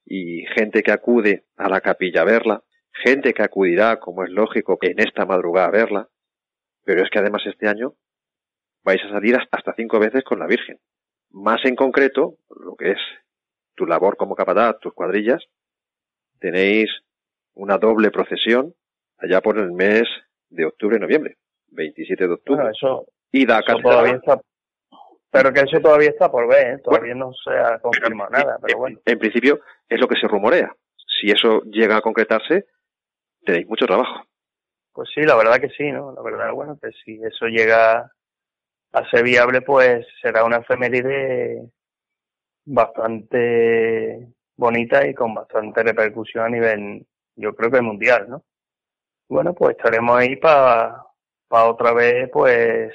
y gente que acude a la capilla a verla, gente que acudirá, como es lógico, en esta madrugada a verla, pero es que además este año vais a salir hasta cinco veces con la Virgen. Más en concreto, lo que es tu labor como capataz, tus cuadrillas, tenéis una doble procesión allá por el mes de octubre y noviembre, 27 de octubre. Bueno, eso, y da eso todavía está, pero que eso todavía está por ver, ¿eh? todavía no se ha confirmado nada, pero en- bueno. En principio es lo que se rumorea. Si eso llega a concretarse, tenéis mucho trabajo. Pues sí, la verdad que sí, ¿no? La verdad, bueno, que si eso llega a ser viable, pues será una efeméride bastante bonita y con bastante repercusión a nivel, yo creo que mundial, ¿no? Bueno, pues estaremos ahí para otra vez, pues,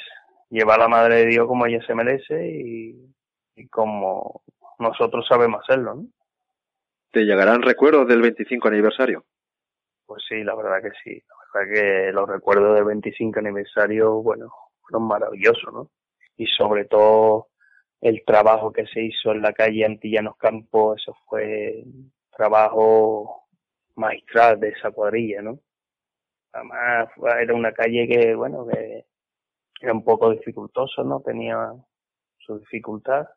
llevar a la Madre de Dios como ella se merece y, y como nosotros sabemos hacerlo, ¿no? ¿Te llegarán recuerdos del 25 aniversario? Pues sí, la verdad que sí. La verdad que los recuerdos del 25 aniversario, bueno, fueron maravillosos, ¿no? Y sobre todo el trabajo que se hizo en la calle Antillanos Campos, eso fue trabajo magistral de esa cuadrilla, ¿no? Además, era una calle que, bueno, que era un poco dificultoso, ¿no? Tenía su dificultad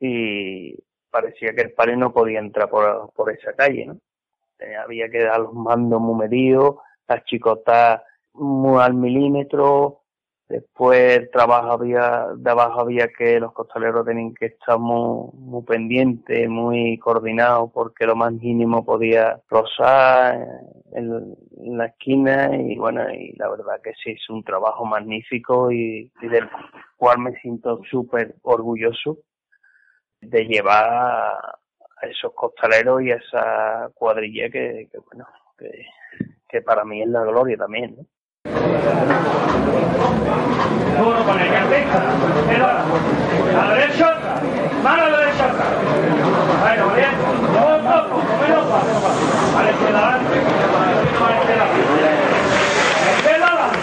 y parecía que el padre no podía entrar por, por esa calle, ¿no? Eh, había que dar los mandos muy medidos, las chicotas muy al milímetro, después el trabajo había, de abajo había que los costaleros tenían que estar muy, muy pendientes, muy coordinados, porque lo más mínimo podía rozar en, la esquina y bueno, y la verdad que sí, es un trabajo magnífico y, y del cual me siento súper orgulloso de llevar a esos costaleros y esa cuadrilla que, que, bueno, que, que para mí es la gloria también, ¿no otra, mano a la derecha otra. Bueno, bien, dos poco, menos más. Vale, izquierda adelante, vale, izquierda adelante. Izquierda adelante,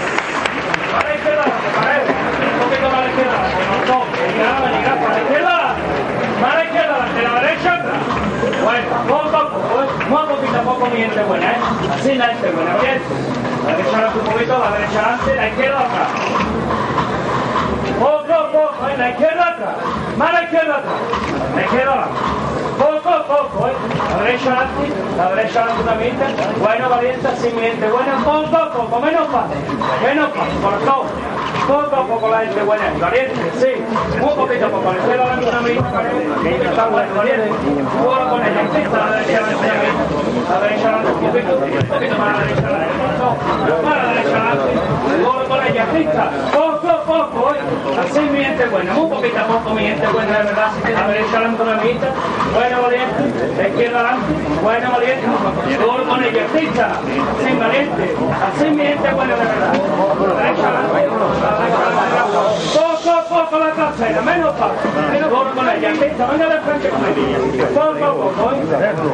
vale, izquierda adelante, para él. Un poquito más a la izquierda adelante, no, no, llegar, llegar, para la izquierda adelante. Mano izquierda adelante, la derecha otra. Bueno, poco a poco, ¿eh? muy poquito a poco, mi gente buena, ¿eh? Así la gente buena, bien. La derecha adelante un poquito, la derecha adelante, la izquierda atrás. Poco, poco, ¿eh? La izquierda atrás. Más la izquierda atrás. La izquierda adelante. Poco, poco, ¿eh? La derecha adelante. La derecha adelante también. Bueno, valiente, así, mi gente buena. Poco, poco, menos fácil. Menos fácil, por todo. Poco a poco la gente buena. Valiente, sí. Muy poquito a poco. La izquierda adelante también. Valiente. Está bueno, valiente. Bueno, con el artista, la derecha adelante también. La derecha adelante un poquito. Un poquito más a la derecha adelante. no. Mano derecha adelante. Gol con ella, pista. Poco, ¿eh? Así mi gente buena, muy poquito a poco mi gente buena, de verdad. A derecha adelante una mitad. Bueno, valiente. Izquierda adelante. Bueno, valiente. Gol con ella, pista. Así valiente. Así mi gente buena, de verdad. Poco la trasera, menos paso. Gol con ella, pista. Venga de frente con ella. Poco a poco.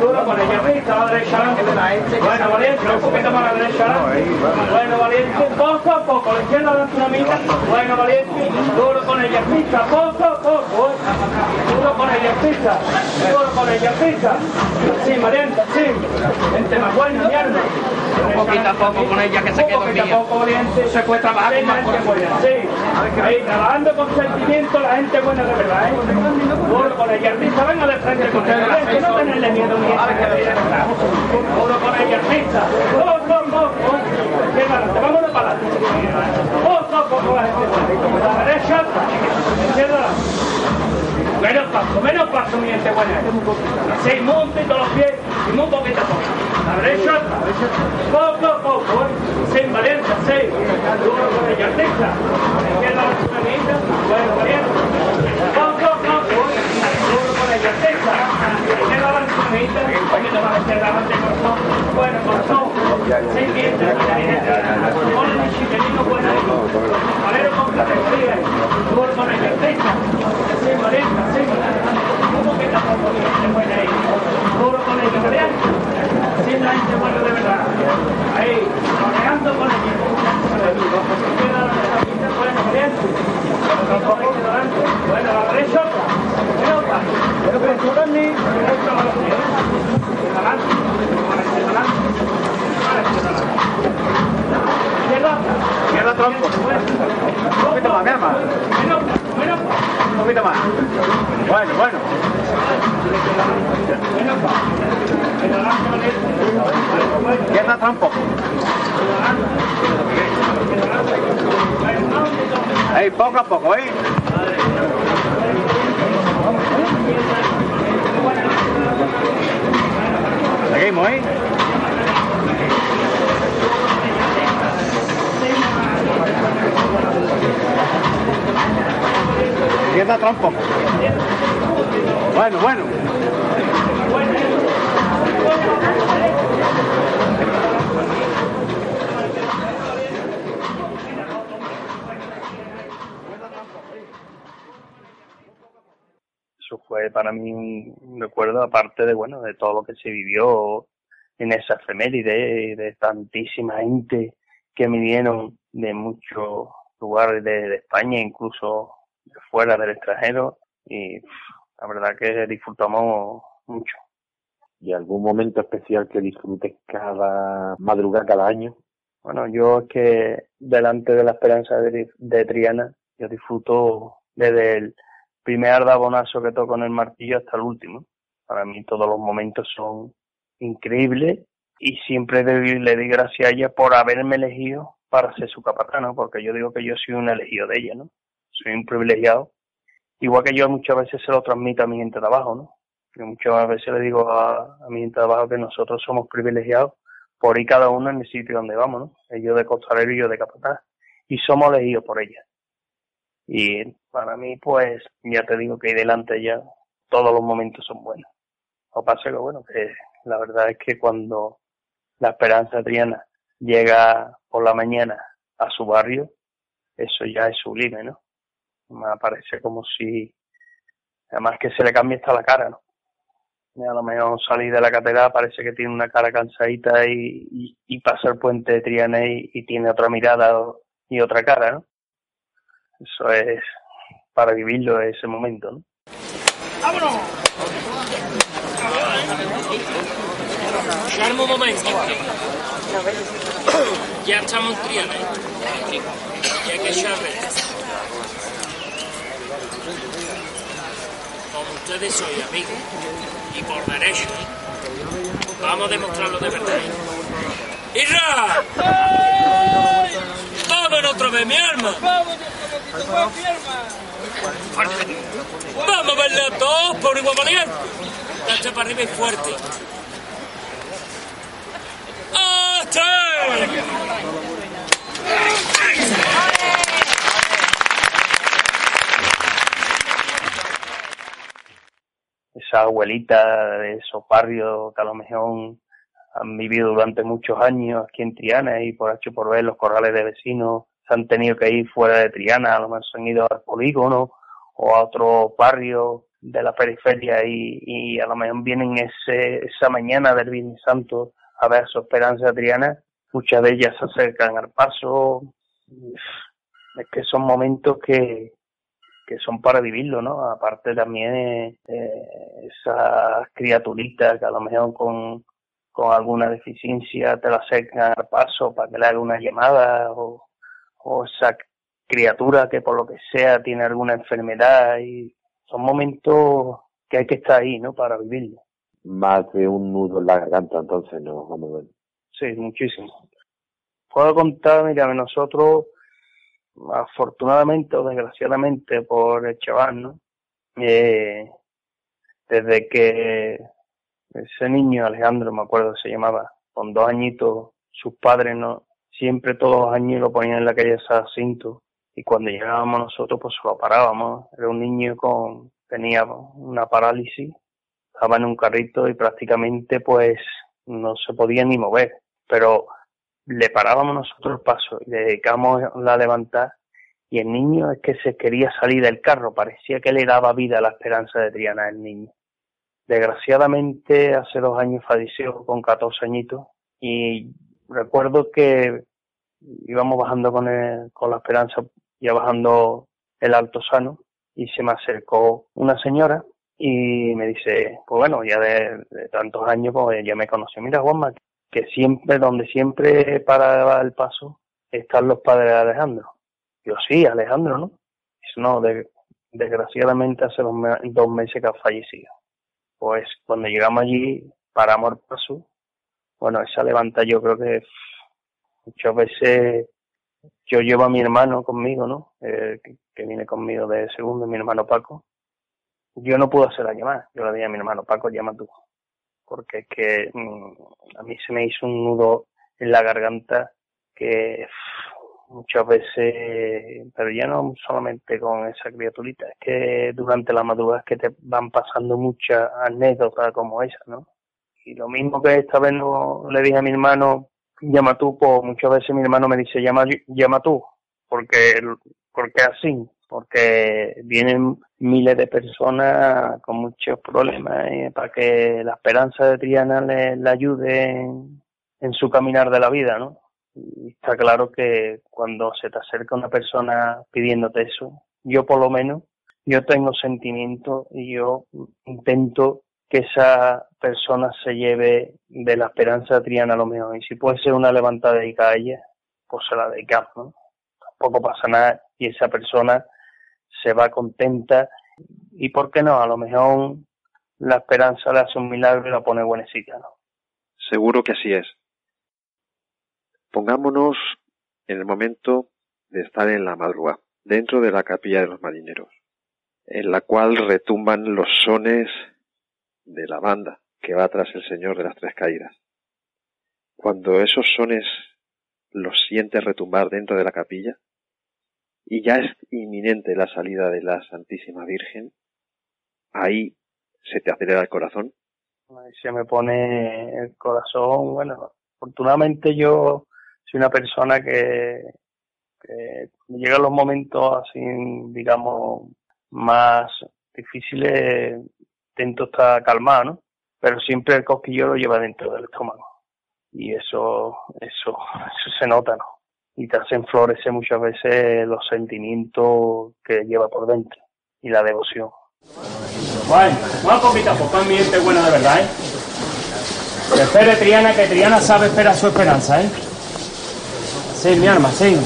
Duro con ella, pista. La derecha adelante. Bueno, valiente. Un poquito más a la derecha adelante. Bueno, valiente. Poco a poco. La izquierda adelante una mitad. Bueno, valiente. Duro con ella, pista. Poco a poco, ¿eh? Duro con ella, pista. Duro con ella, pista. Sí, valiente, sí. Gente más buena, mi alma. Poquito a poco con ella que se quedó Poquito a mía. Se puede trabajar Sí, con más Sí. Ahí, trabajando con sentimiento, la gente buena de verdad, ¿eh? Duro con ella, pista. Venga de frente con ella. Que no tenerle miedo ni. Duro con ella, pista. Poco a poco. Izquierda adelante, vámonos para adelante. Poco a poco la gente buena. La derecha, izquierda. Menos paso, menos paso, mi gente buena. Muy un poquito los pies y muy poquito a poco. La derecha, poco a ella, artista. Izquierda la bueno, a la corazón. Bueno, con poquito a. Duro con ella, valiente. Sí, la gente de verdad. Ahí, rodeando con. Izquierda la chupamita, bueno, valiente. Bueno, la derecha otra. Pelota. Aparte de bueno de todo lo que se vivió en esa efeméride de tantísima gente que vinieron de muchos lugares de, de España incluso de fuera del extranjero y la verdad que disfrutamos mucho ¿Y algún momento especial que disfrutes cada madrugada, cada año? Bueno, yo es que delante de la esperanza de, de Triana, yo disfruto desde el primer ardabonazo que toco en el martillo hasta el último. Para mí todos los momentos son increíbles y siempre le, doy gracias a ella por haberme elegido para ser su capatana, porque yo digo que yo soy un elegido de ella, ¿no? Soy un privilegiado. Igual que yo muchas veces se lo transmito a mi gente de abajo, ¿no? Yo muchas veces le digo a, a mi gente de abajo que nosotros somos privilegiados por ir cada uno en el sitio donde vamos, ¿no? Ellos de costalero y yo de capataz. Y somos elegidos por ella. Y para mí, pues, ya te digo que delante ya todos los momentos son buenos. Que pasa que, bueno, que la verdad es que cuando la Esperanza Triana llega por la mañana a su barrio, eso ya es sublime, ¿no? Me parece como si, además que se le cambia hasta la cara, ¿no? A lo mejor salir de la catedral parece que tiene una cara cansadita y, pasa el puente de Triana y, tiene otra mirada o- y otra cara, ¿no? Eso es para vivirlo ese momento, ¿no? Calma un momento. Ya estamos en Triana. Y hay que echarle. Como ustedes soy amigos, y por derecho, ¿eh? vamos a demostrarlo de verdad. ¿eh? ¡Irra! ¡Vámonos otra vez, mi! Fuerte. ¡Vamos a verlo a todos por igual valiente! Date para arriba y fuerte. ¡Leche! Esa abuelita de Soparrio, que a lo mejor han vivido durante muchos años aquí en Triana y por H por B los corrales de vecinos se han tenido que ir fuera de Triana, a lo mejor se han ido al polígono o a otro barrio de la periferia y, a lo mejor vienen ese, esa mañana del Viernes Santo a ver su esperanza Triana, muchas de ellas se acercan al paso, es que son momentos que, que son para vivirlo, ¿no? Aparte también eh, esas criaturitas que a lo mejor con, con alguna deficiencia te la acercan al paso para que le haga una llamada o, o esa criatura que por lo que sea tiene alguna enfermedad y son momentos que hay que estar ahí, ¿no? Para vivirlo. Más de un nudo en la garganta, entonces, ¿no? Vamos a ver. Sí, muchísimo. Puedo contar, mira, nosotros afortunadamente o desgraciadamente por el chaval, ¿no? Eh, desde que ese niño, Alejandro, me acuerdo se llamaba, con dos añitos, sus padres no siempre todos los años lo ponían en la calle Jacinto y cuando llegábamos nosotros pues lo parábamos. Era un niño con, tenía una parálisis, estaba en un carrito y prácticamente pues no se podía ni mover, pero le parábamos nosotros el paso y le dedicamos la levantar y el niño es que se quería salir del carro, parecía que le daba vida a la esperanza de Triana el niño. Desgraciadamente hace dos años falleció con 14 añitos y recuerdo que íbamos bajando con, el, con la esperanza, ya bajando el Alto Sano y se me acercó una señora y me dice, pues bueno, ya de, tantos años pues ya me conoció, mira Juanma, que siempre, donde siempre para el paso, están los padres de Alejandro. Yo sí, Alejandro, ¿no? No, desgraciadamente hace dos, meses que ha fallecido. Pues cuando llegamos allí, paramos el paso, bueno, esa levanta yo creo que muchas veces yo llevo a mi hermano conmigo, ¿no? Eh, que, viene conmigo de segundo, mi hermano Paco. Yo no puedo hacer la llamada, yo le dije a mi hermano Paco, llama tú porque es que mm, a mí se me hizo un nudo en la garganta que muchas veces, pero ya no solamente con esa criaturita, es que durante la madrugada es que te van pasando muchas anécdotas como esa, ¿no? Y lo mismo que esta vez no le dije a mi hermano, llama tú, pues muchas veces mi hermano me dice, llama, llama tú, porque, porque así, porque vienen miles de personas con muchos problemas eh, para que la esperanza de Triana le, ayude en, su caminar de la vida, ¿no? Y está claro que cuando se te acerca una persona pidiéndote eso, yo por lo menos, yo tengo sentimiento y yo intento que esa persona se lleve de la esperanza de Triana lo mejor. Y si puede ser una levantada dedicada a ella, pues se la dedicamos, ¿no? Tampoco pasa nada y esa persona se va contenta y por qué no, a lo mejor la esperanza le hace un milagro y la pone buenecita, ¿no? Seguro que así es. Pongámonos en el momento de estar en la madrugada, dentro de la capilla de los marineros, en la cual retumban los sones de la banda que va tras el Señor de las Tres Caídas. Cuando esos sones los sientes retumbar dentro de la capilla, y ya es inminente la salida de la Santísima Virgen, ahí se te acelera el corazón. Se me pone el corazón, bueno, afortunadamente yo soy una persona que, que llegan los momentos así, digamos, más difíciles, intento estar calmado, ¿no? Pero siempre el cosquillo lo lleva dentro del estómago. Y eso, eso, eso se nota, ¿no? Y te hacen florecer muchas veces los sentimientos que lleva por dentro y la devoción. Bueno, una poquito a poco, mi gente buena de verdad, ¿eh? Que espere Triana, que Triana sabe esperar su esperanza, ¿eh? Sí, mi arma, sí.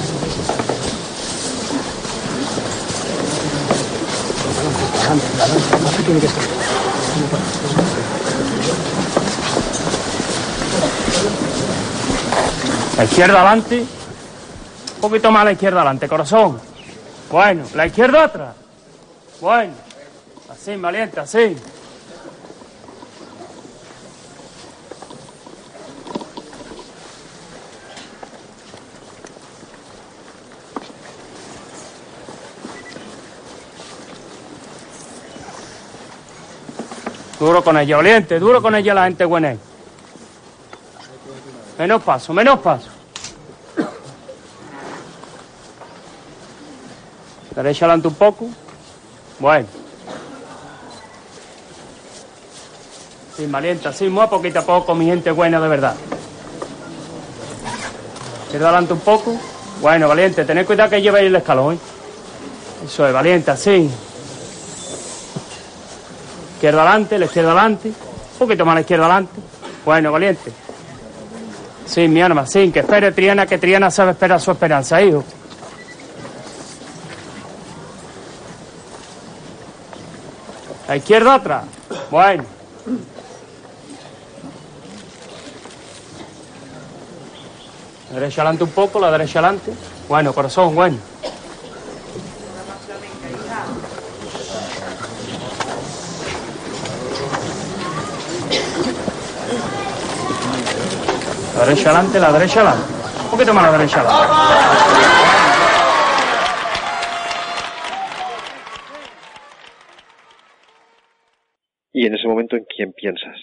La izquierda adelante. Un poquito más a la izquierda adelante, corazón. Bueno, la izquierda atrás. Bueno, así, valiente, así. Duro con ella, valiente, duro con ella la gente buena. Menos paso, menos paso. Derecha adelante un poco. Bueno. Sin valiente, así muy a poquito a poco, mi gente buena de verdad. Izquierda adelante un poco. Bueno, valiente, tened cuidado que llevéis el escalón. ¿eh? Eso es, valiente, así. Izquierda adelante, la izquierda adelante. Un poquito más la izquierda adelante. Bueno, valiente. Sí, mi arma, sí, que espere Triana, que Triana sabe esperar su esperanza, hijo. La izquierda atrás. Bueno. La derecha adelante un poco, la derecha adelante. Bueno, corazón, bueno. La derecha adelante, la derecha adelante. Un poquito más la derecha adelante. Y en ese momento, ¿en quién piensas?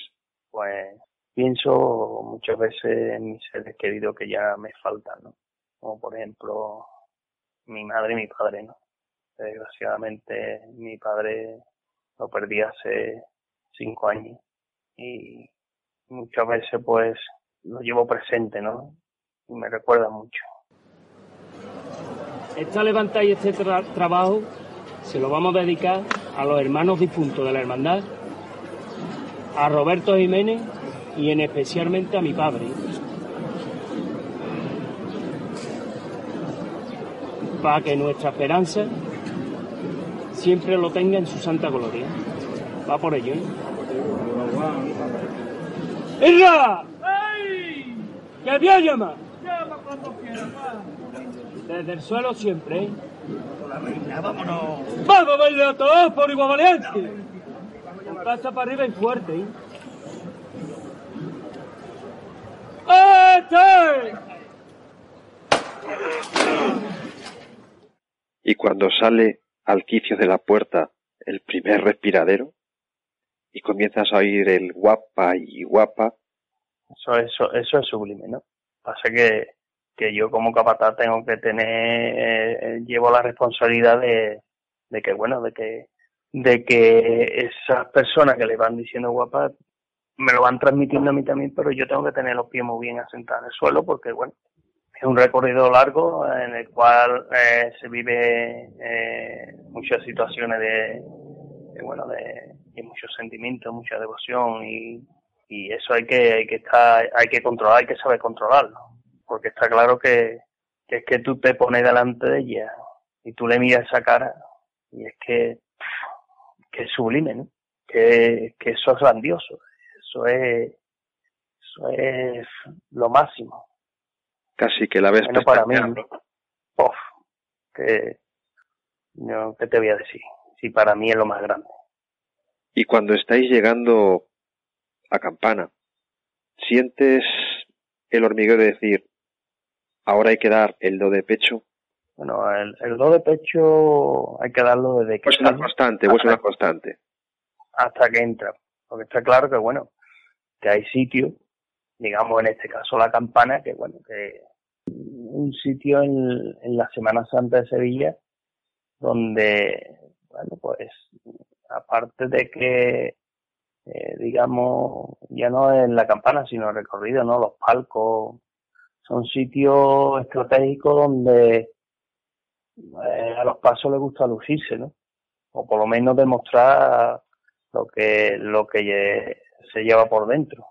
Pues pienso muchas veces en mis seres queridos que ya me faltan, ¿no? Como por ejemplo mi madre y mi padre, ¿no? Desgraciadamente mi padre lo perdí hace cinco años y muchas veces pues lo llevo presente, ¿no? Y me recuerda mucho. Esta levanta y este tra- trabajo se lo vamos a dedicar a los hermanos difuntos de la hermandad, a Roberto Jiménez y en especialmente a mi padre. Para que nuestra esperanza siempre lo tenga en su santa gloria. Va por ello, ¿eh? ¡Irra! ¡Ey! ¡Que bien llama! Llama cuando quiera, Desde el suelo siempre, ¿eh? vámonos. ¡Vamos a a todos por igual valiente! Casa para arriba y fuerte, ¿eh? ¡Este! Y cuando sale al quicio de la puerta el primer respiradero y comienzas a oír el guapa y guapa, Eso, eso, eso es sublime, ¿no? Pasa que, que yo como capataz tengo que tener, eh, llevo la responsabilidad de, de que, bueno, de que, de que esas personas que le van diciendo guapa me lo van transmitiendo a mí también, pero yo tengo que tener los pies muy bien asentados en el suelo porque, bueno, es un recorrido largo en el cual eh, se vive eh, muchas situaciones de, de, bueno, de, de muchos sentimientos, mucha devoción y, y eso hay que hay que estar hay que controlar hay que saber controlarlo porque está claro que, que es que tú te pones delante de ella y tú le miras esa cara y es que que es sublime ¿no? que, que eso es grandioso eso es eso es lo máximo casi que la ves bueno para mí uf, que no, qué te voy a decir si para mí es lo más grande Y cuando estáis llegando a Campana, ¿sientes el hormigueo de decir, ahora hay que dar el do de pecho? Bueno, el, el do de pecho hay que darlo desde que Pues una constante, pues una constante. hasta que entra. Porque está claro que, bueno, que hay sitios, digamos en este caso la campana, que bueno, que un sitio en, en la Semana Santa de Sevilla donde, bueno, pues aparte de que, eh, digamos, ya no en la campana, sino el recorrido, ¿no? Los palcos, son sitios estratégicos donde eh, a los pasos les gusta lucirse, ¿no? O por lo menos demostrar lo que lo que se lleva por dentro.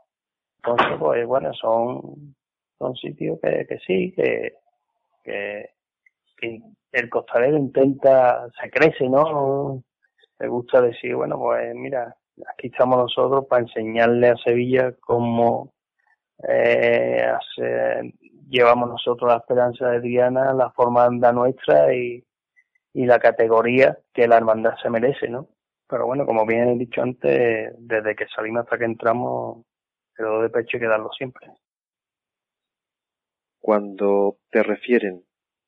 Entonces, pues bueno, son son sitios que, que sí, que, que, que el costalero intenta, se crece, ¿no? Le gusta decir, bueno, pues mira, aquí estamos nosotros para enseñarle a Sevilla cómo eh, hacer- llevamos nosotros la esperanza de Diana, la forma de andar nuestra y, y la categoría que la hermandad se merece, ¿no? Pero bueno, como bien he dicho antes, desde que salimos hasta que entramos, do de pecho hay que darlo siempre. Cuando te refieren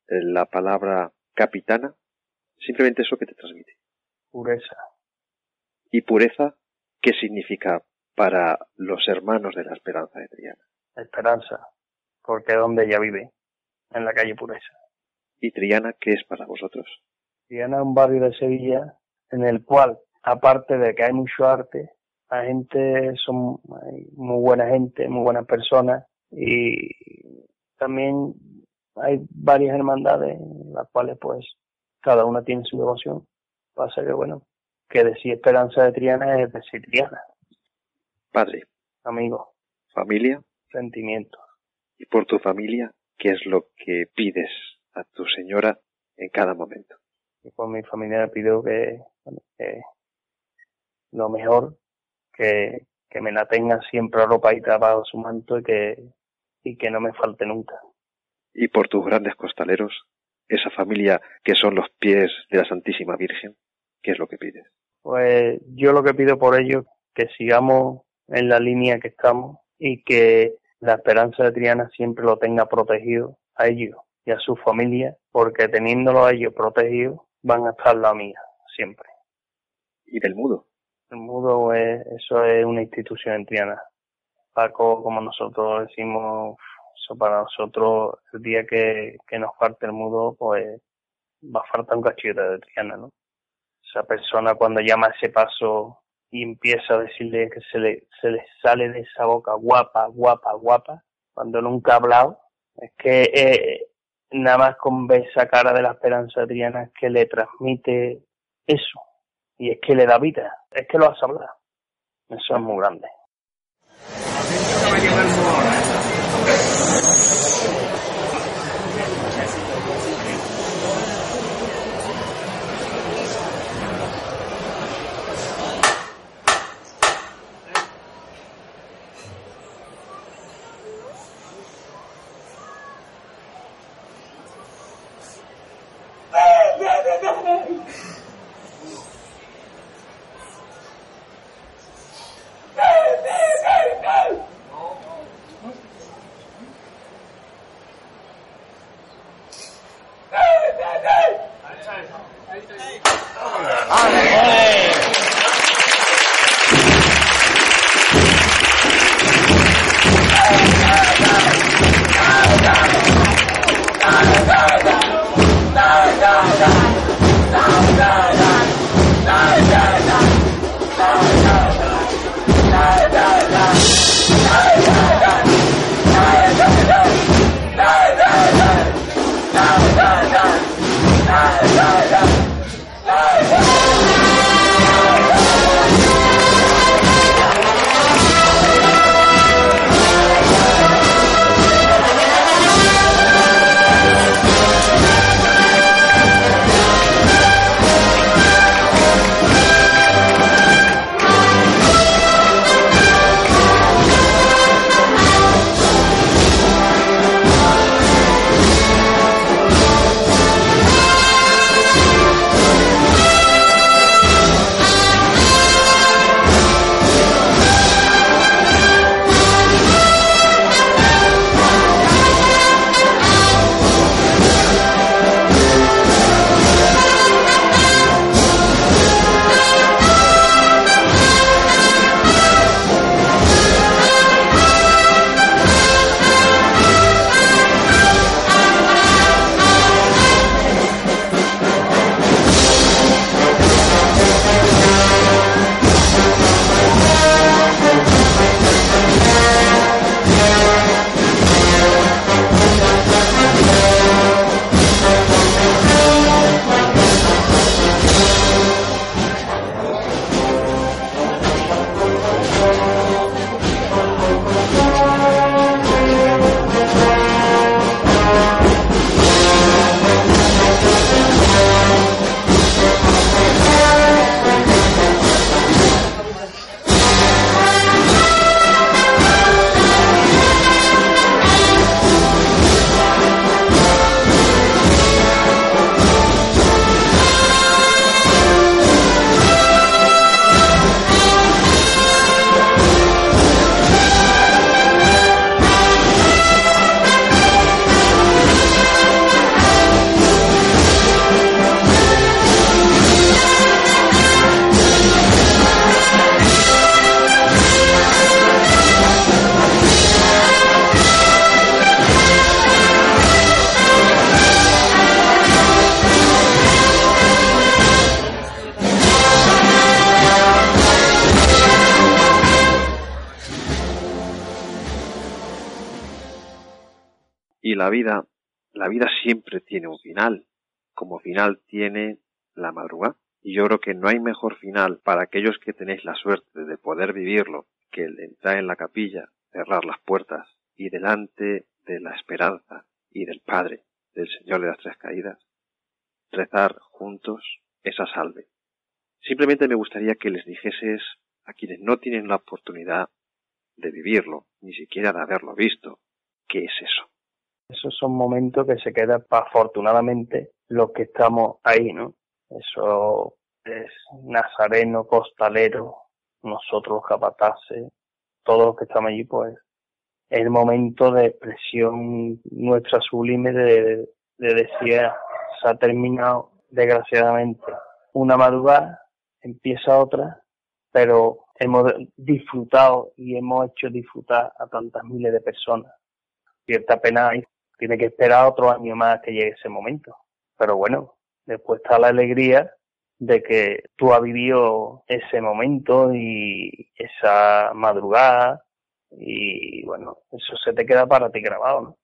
eh, la palabra capitana, simplemente eso que te transmite. Pureza. Y pureza, qué significa para los hermanos de la Esperanza de Triana. Esperanza, porque es donde ella vive, en la calle Pureza. ¿Y Triana qué es para vosotros? Triana es un barrio de Sevilla en el cual, aparte de que hay mucho arte, la gente son muy buena gente, muy buenas personas y también hay varias hermandades en las cuales pues cada una tiene su devoción. Pasa que bueno, que decir esperanza de Triana es decir Triana. Padre, Amigo, familia, sentimientos. Y por tu familia, ¿qué es lo que pides a tu señora en cada momento? Y por mi familia le pido que, bueno, que lo mejor, que, que me la tenga siempre arropadita bajo su manto y que, y que no me falte nunca. Y por tus grandes costaleros, esa familia que son los pies de la Santísima Virgen, ¿qué es lo que pides? Pues yo lo que pido por ellos que sigamos en la línea que estamos y que la esperanza de Triana siempre lo tenga protegido a ellos y a su familia, porque teniéndolo a ellos protegidos van a estar la mía siempre. ¿Y del mudo? El mudo es, eso es una institución en Triana. Paco, como nosotros decimos, eso para nosotros, el día que, que nos falte el mudo, pues va a faltar un cachito de Triana, ¿no? Esa persona cuando llama a ese paso y empieza a decirle que se le, se le sale de esa boca guapa, guapa, guapa, cuando nunca ha hablado, es que eh, nada más con ver esa cara de la esperanza Triana es que le transmite eso. Y es que le da vida, es que lo hace hablar. Eso es muy grande. Que no hay mejor final para aquellos que tenéis la suerte de poder vivirlo que el entrar en la capilla, cerrar las puertas y delante de la esperanza y del Padre, del Señor de las Tres Caídas, rezar juntos esa salve. Simplemente me gustaría que les dijeses a quienes no tienen la oportunidad de vivirlo, ni siquiera de haberlo visto, ¿qué es eso? Esos son momentos que se quedan, afortunadamente, los que estamos ahí, ¿no? Eso es nazareno, costalero, nosotros los capataces, todos los que estamos allí, pues es el momento de expresión nuestra sublime de, de decir, se ha terminado desgraciadamente una madrugada, empieza otra, pero hemos disfrutado y hemos hecho disfrutar a tantas miles de personas. Cierta pena hay, tiene que esperar otro año más que llegue ese momento. Pero bueno, después está la alegría de que tú has vivido ese momento y esa madrugada y bueno, eso se te queda para ti grabado, ¿no?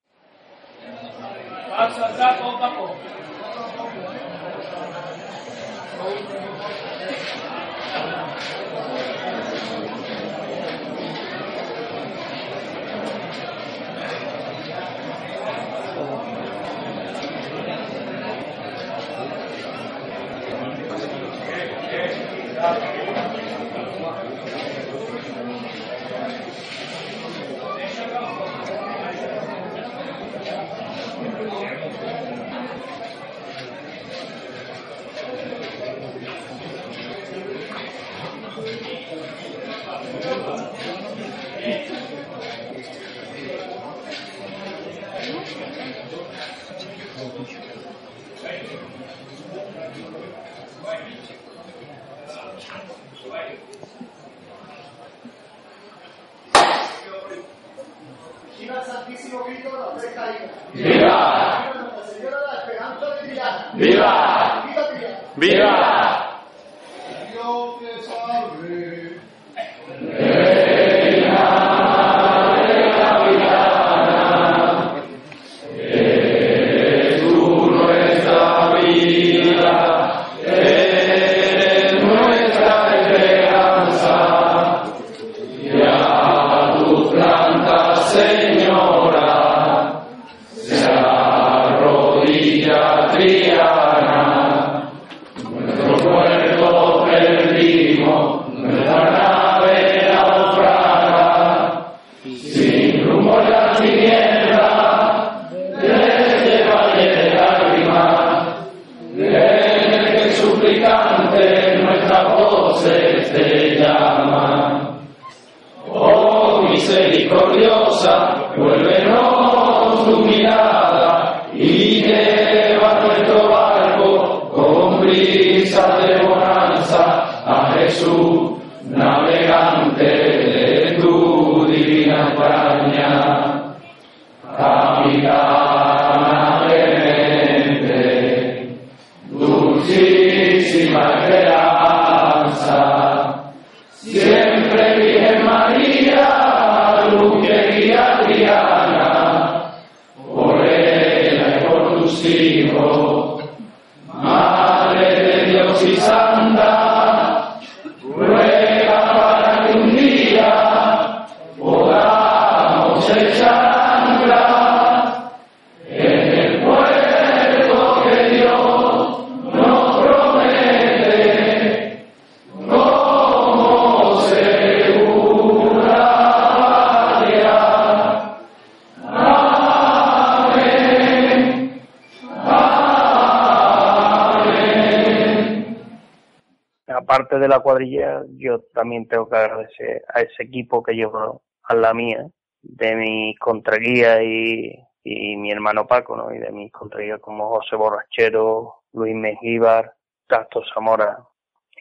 Agradecer a ese equipo que llevo a la mía, de mis contraguías y, mi hermano Paco, ¿no? Y de mis contraguías como José Borrachero, Luis Mengíbar, Castro Zamora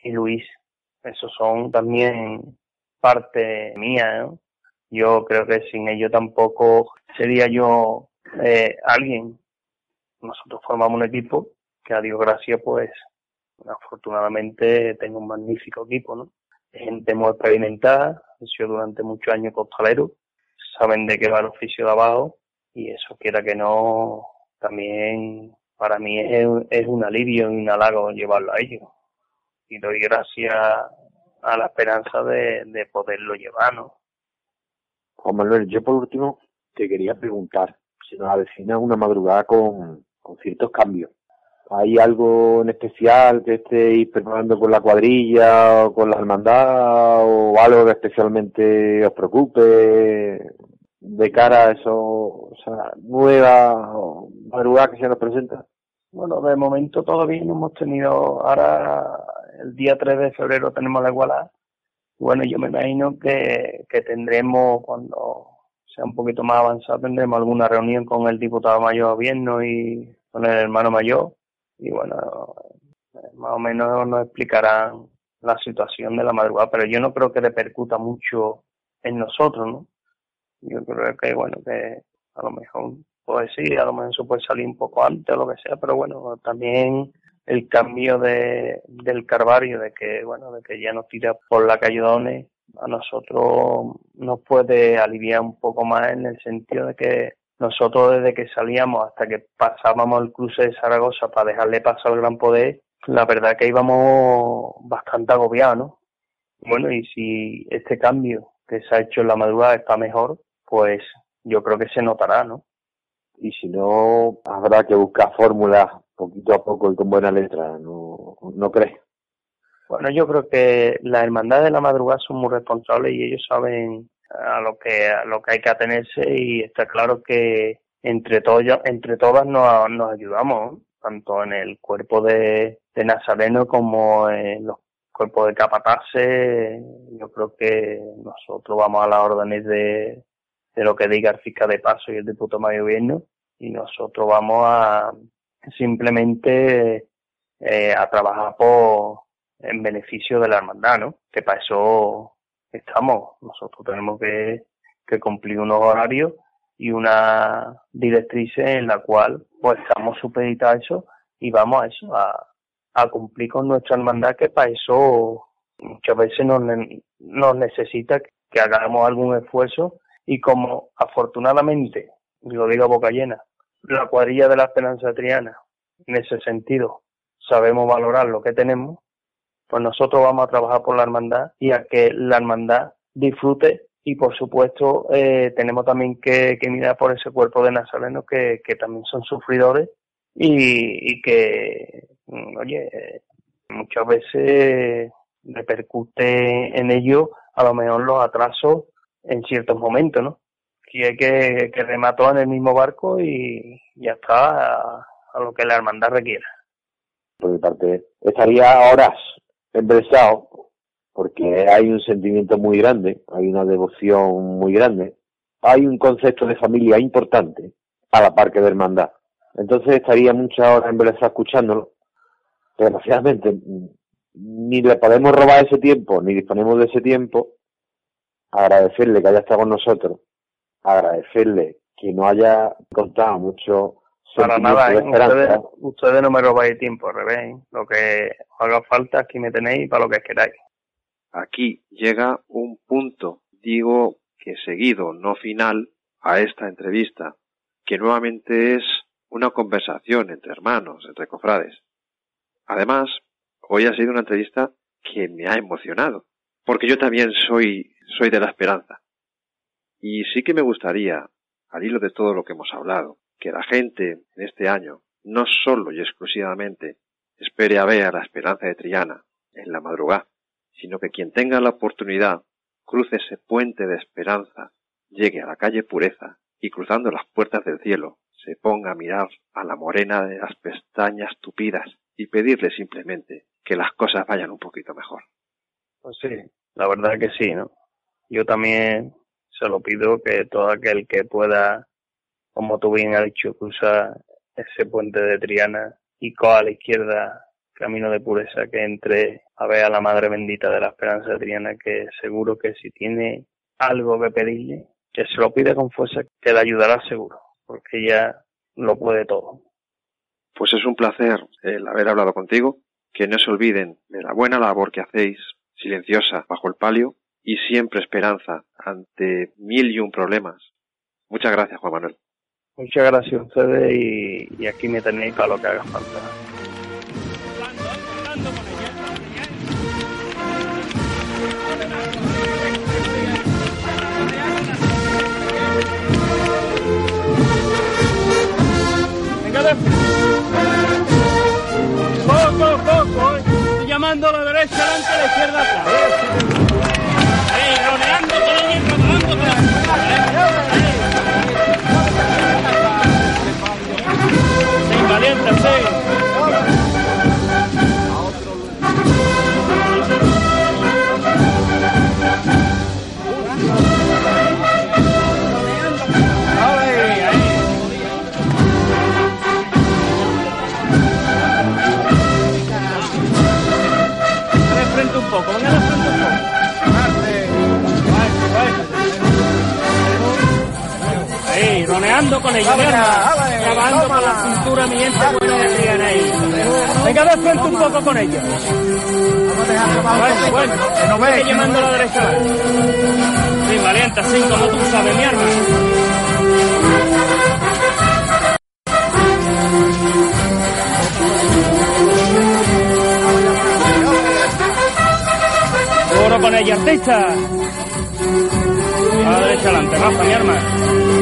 y Luis. Esos son también parte mía, Yo creo que sin ello tampoco sería yo eh, alguien. Nosotros formamos un equipo que a Dios gracias pues afortunadamente tengo un magnífico equipo, ¿no? Gente muy experimentada, he sido durante muchos años costalero, saben de qué va el oficio de abajo y eso quiera que no, también para mí es, un alivio y un halago llevarlo a ellos. Y doy gracias a la esperanza de, de poderlo llevar, ¿no? Juan Manuel, yo por último te quería preguntar, si nos avecina una madrugada con ciertos cambios. ¿Hay algo en especial que estéis preparando con la cuadrilla o con la hermandad o algo que especialmente os preocupe de cara a eso, o sea, nueva madrugada que se nos presenta? Bueno, de momento todavía no hemos tenido, ahora el día 3 de febrero tenemos la igualdad. Bueno, yo me imagino que, que tendremos, cuando sea un poquito más avanzado, tendremos alguna reunión con el diputado mayor de gobierno y con el hermano mayor. Y bueno, más o menos nos explicarán la situación de la madrugada, pero yo no creo que repercuta mucho en nosotros, ¿no? Yo creo que, bueno, que a lo mejor, puede sí, a lo mejor eso puede salir un poco antes o lo que sea, pero bueno, también el cambio de, del Carvario, de que, bueno, de que ya nos tira por la calle Dones, a nosotros nos puede aliviar un poco más en el sentido de que nosotros desde que salíamos hasta que pasábamos el cruce de Zaragoza para dejarle paso al Gran Poder, la verdad que íbamos bastante agobiados, ¿no? Bueno, y si este cambio que se ha hecho en la madrugada está mejor, pues yo creo que se notará, ¿no? Y si no, habrá que buscar fórmulas poquito a poco y con buena letra, ¿no, no crees? Bueno, yo creo que las hermandades de la madrugada son muy responsables y ellos saben a lo que a lo que hay que atenerse y está claro que entre todos entre todas nos, nos ayudamos tanto en el cuerpo de, de Nazareno como en los cuerpos de capataces yo creo que nosotros vamos a las órdenes de, de lo que diga el fiscal de paso y el diputado mayor gobierno y nosotros vamos a simplemente eh, a trabajar por en beneficio de la hermandad, ¿no? Que para eso estamos. Nosotros tenemos que, que cumplir unos horarios y una directriz en la cual pues estamos supeditados a eso y vamos a eso, a, cumplir con nuestra hermandad que para eso muchas veces nos, nos necesita que hagamos algún esfuerzo y como afortunadamente, lo digo a boca llena, la cuadrilla de la Esperanza Triana, en ese sentido, sabemos valorar lo que tenemos, pues nosotros vamos a trabajar por la hermandad y a que la hermandad disfrute y por supuesto eh, tenemos también que, mirar por ese cuerpo de nazarenos que, que también son sufridores y, y que, mm, oye, muchas veces repercute en ello a lo mejor los atrasos en ciertos momentos, ¿no? Y hay que, que remató en el mismo barco y ya está a, a lo que la hermandad requiera. Por mi parte, estaría horas embresado porque hay un sentimiento muy grande, hay una devoción muy grande, hay un concepto de familia importante a la par que de hermandad. Entonces estaría muchas horas embelesado escuchándolo. Desgraciadamente, ni le podemos robar ese tiempo, ni disponemos de ese tiempo. Agradecerle que haya estado con nosotros, agradecerle que no haya contado mucho para nada, ¿eh? ustedes, ustedes, no me robáis tiempo, al revés. ¿eh? Lo que haga falta, aquí me tenéis para lo que queráis. Aquí llega un punto, digo que seguido, no final, a esta entrevista, que nuevamente es una conversación entre hermanos, entre cofrades. Además, hoy ha sido una entrevista que me ha emocionado, porque yo también soy, soy de la esperanza. Y sí que me gustaría, al hilo de todo lo que hemos hablado, que la gente en este año no solo y exclusivamente espere a ver a la esperanza de Triana en la madrugada, sino que quien tenga la oportunidad cruce ese puente de esperanza, llegue a la calle Pureza y cruzando las puertas del cielo se ponga a mirar a la morena de las pestañas tupidas y pedirle simplemente que las cosas vayan un poquito mejor. Pues sí, la verdad que sí, ¿no? Yo también se lo pido que todo aquel que pueda como tú bien has dicho, cruza ese puente de Triana y coja a la izquierda camino de pureza que entre a ver a la Madre Bendita de la Esperanza de Triana, que seguro que si tiene algo que pedirle, que se lo pide con fuerza, que le ayudará seguro, porque ella lo puede todo. Pues es un placer el haber hablado contigo, que no se olviden de la buena labor que hacéis, silenciosa bajo el palio, y siempre esperanza ante mil y un problemas. Muchas gracias, Juan Manuel. Muchas gracias a ustedes y, y aquí me tenéis para lo que haga falta. Venga, de... Poco, poco, eh. Estoy llamando a la derecha adelante, a la izquierda atrás. Poco, venga un poco. Ahí, roneando con ella, mierda. Grabando con la cintura mi gente de Triana ahí. Venga de frente un poco con ella. Bueno, bueno, que no ve, llamando a la derecha. Sí, valiente, así como tú sabes, mi. Con ella, artista. A la derecha adelante, Rafa, mi arma.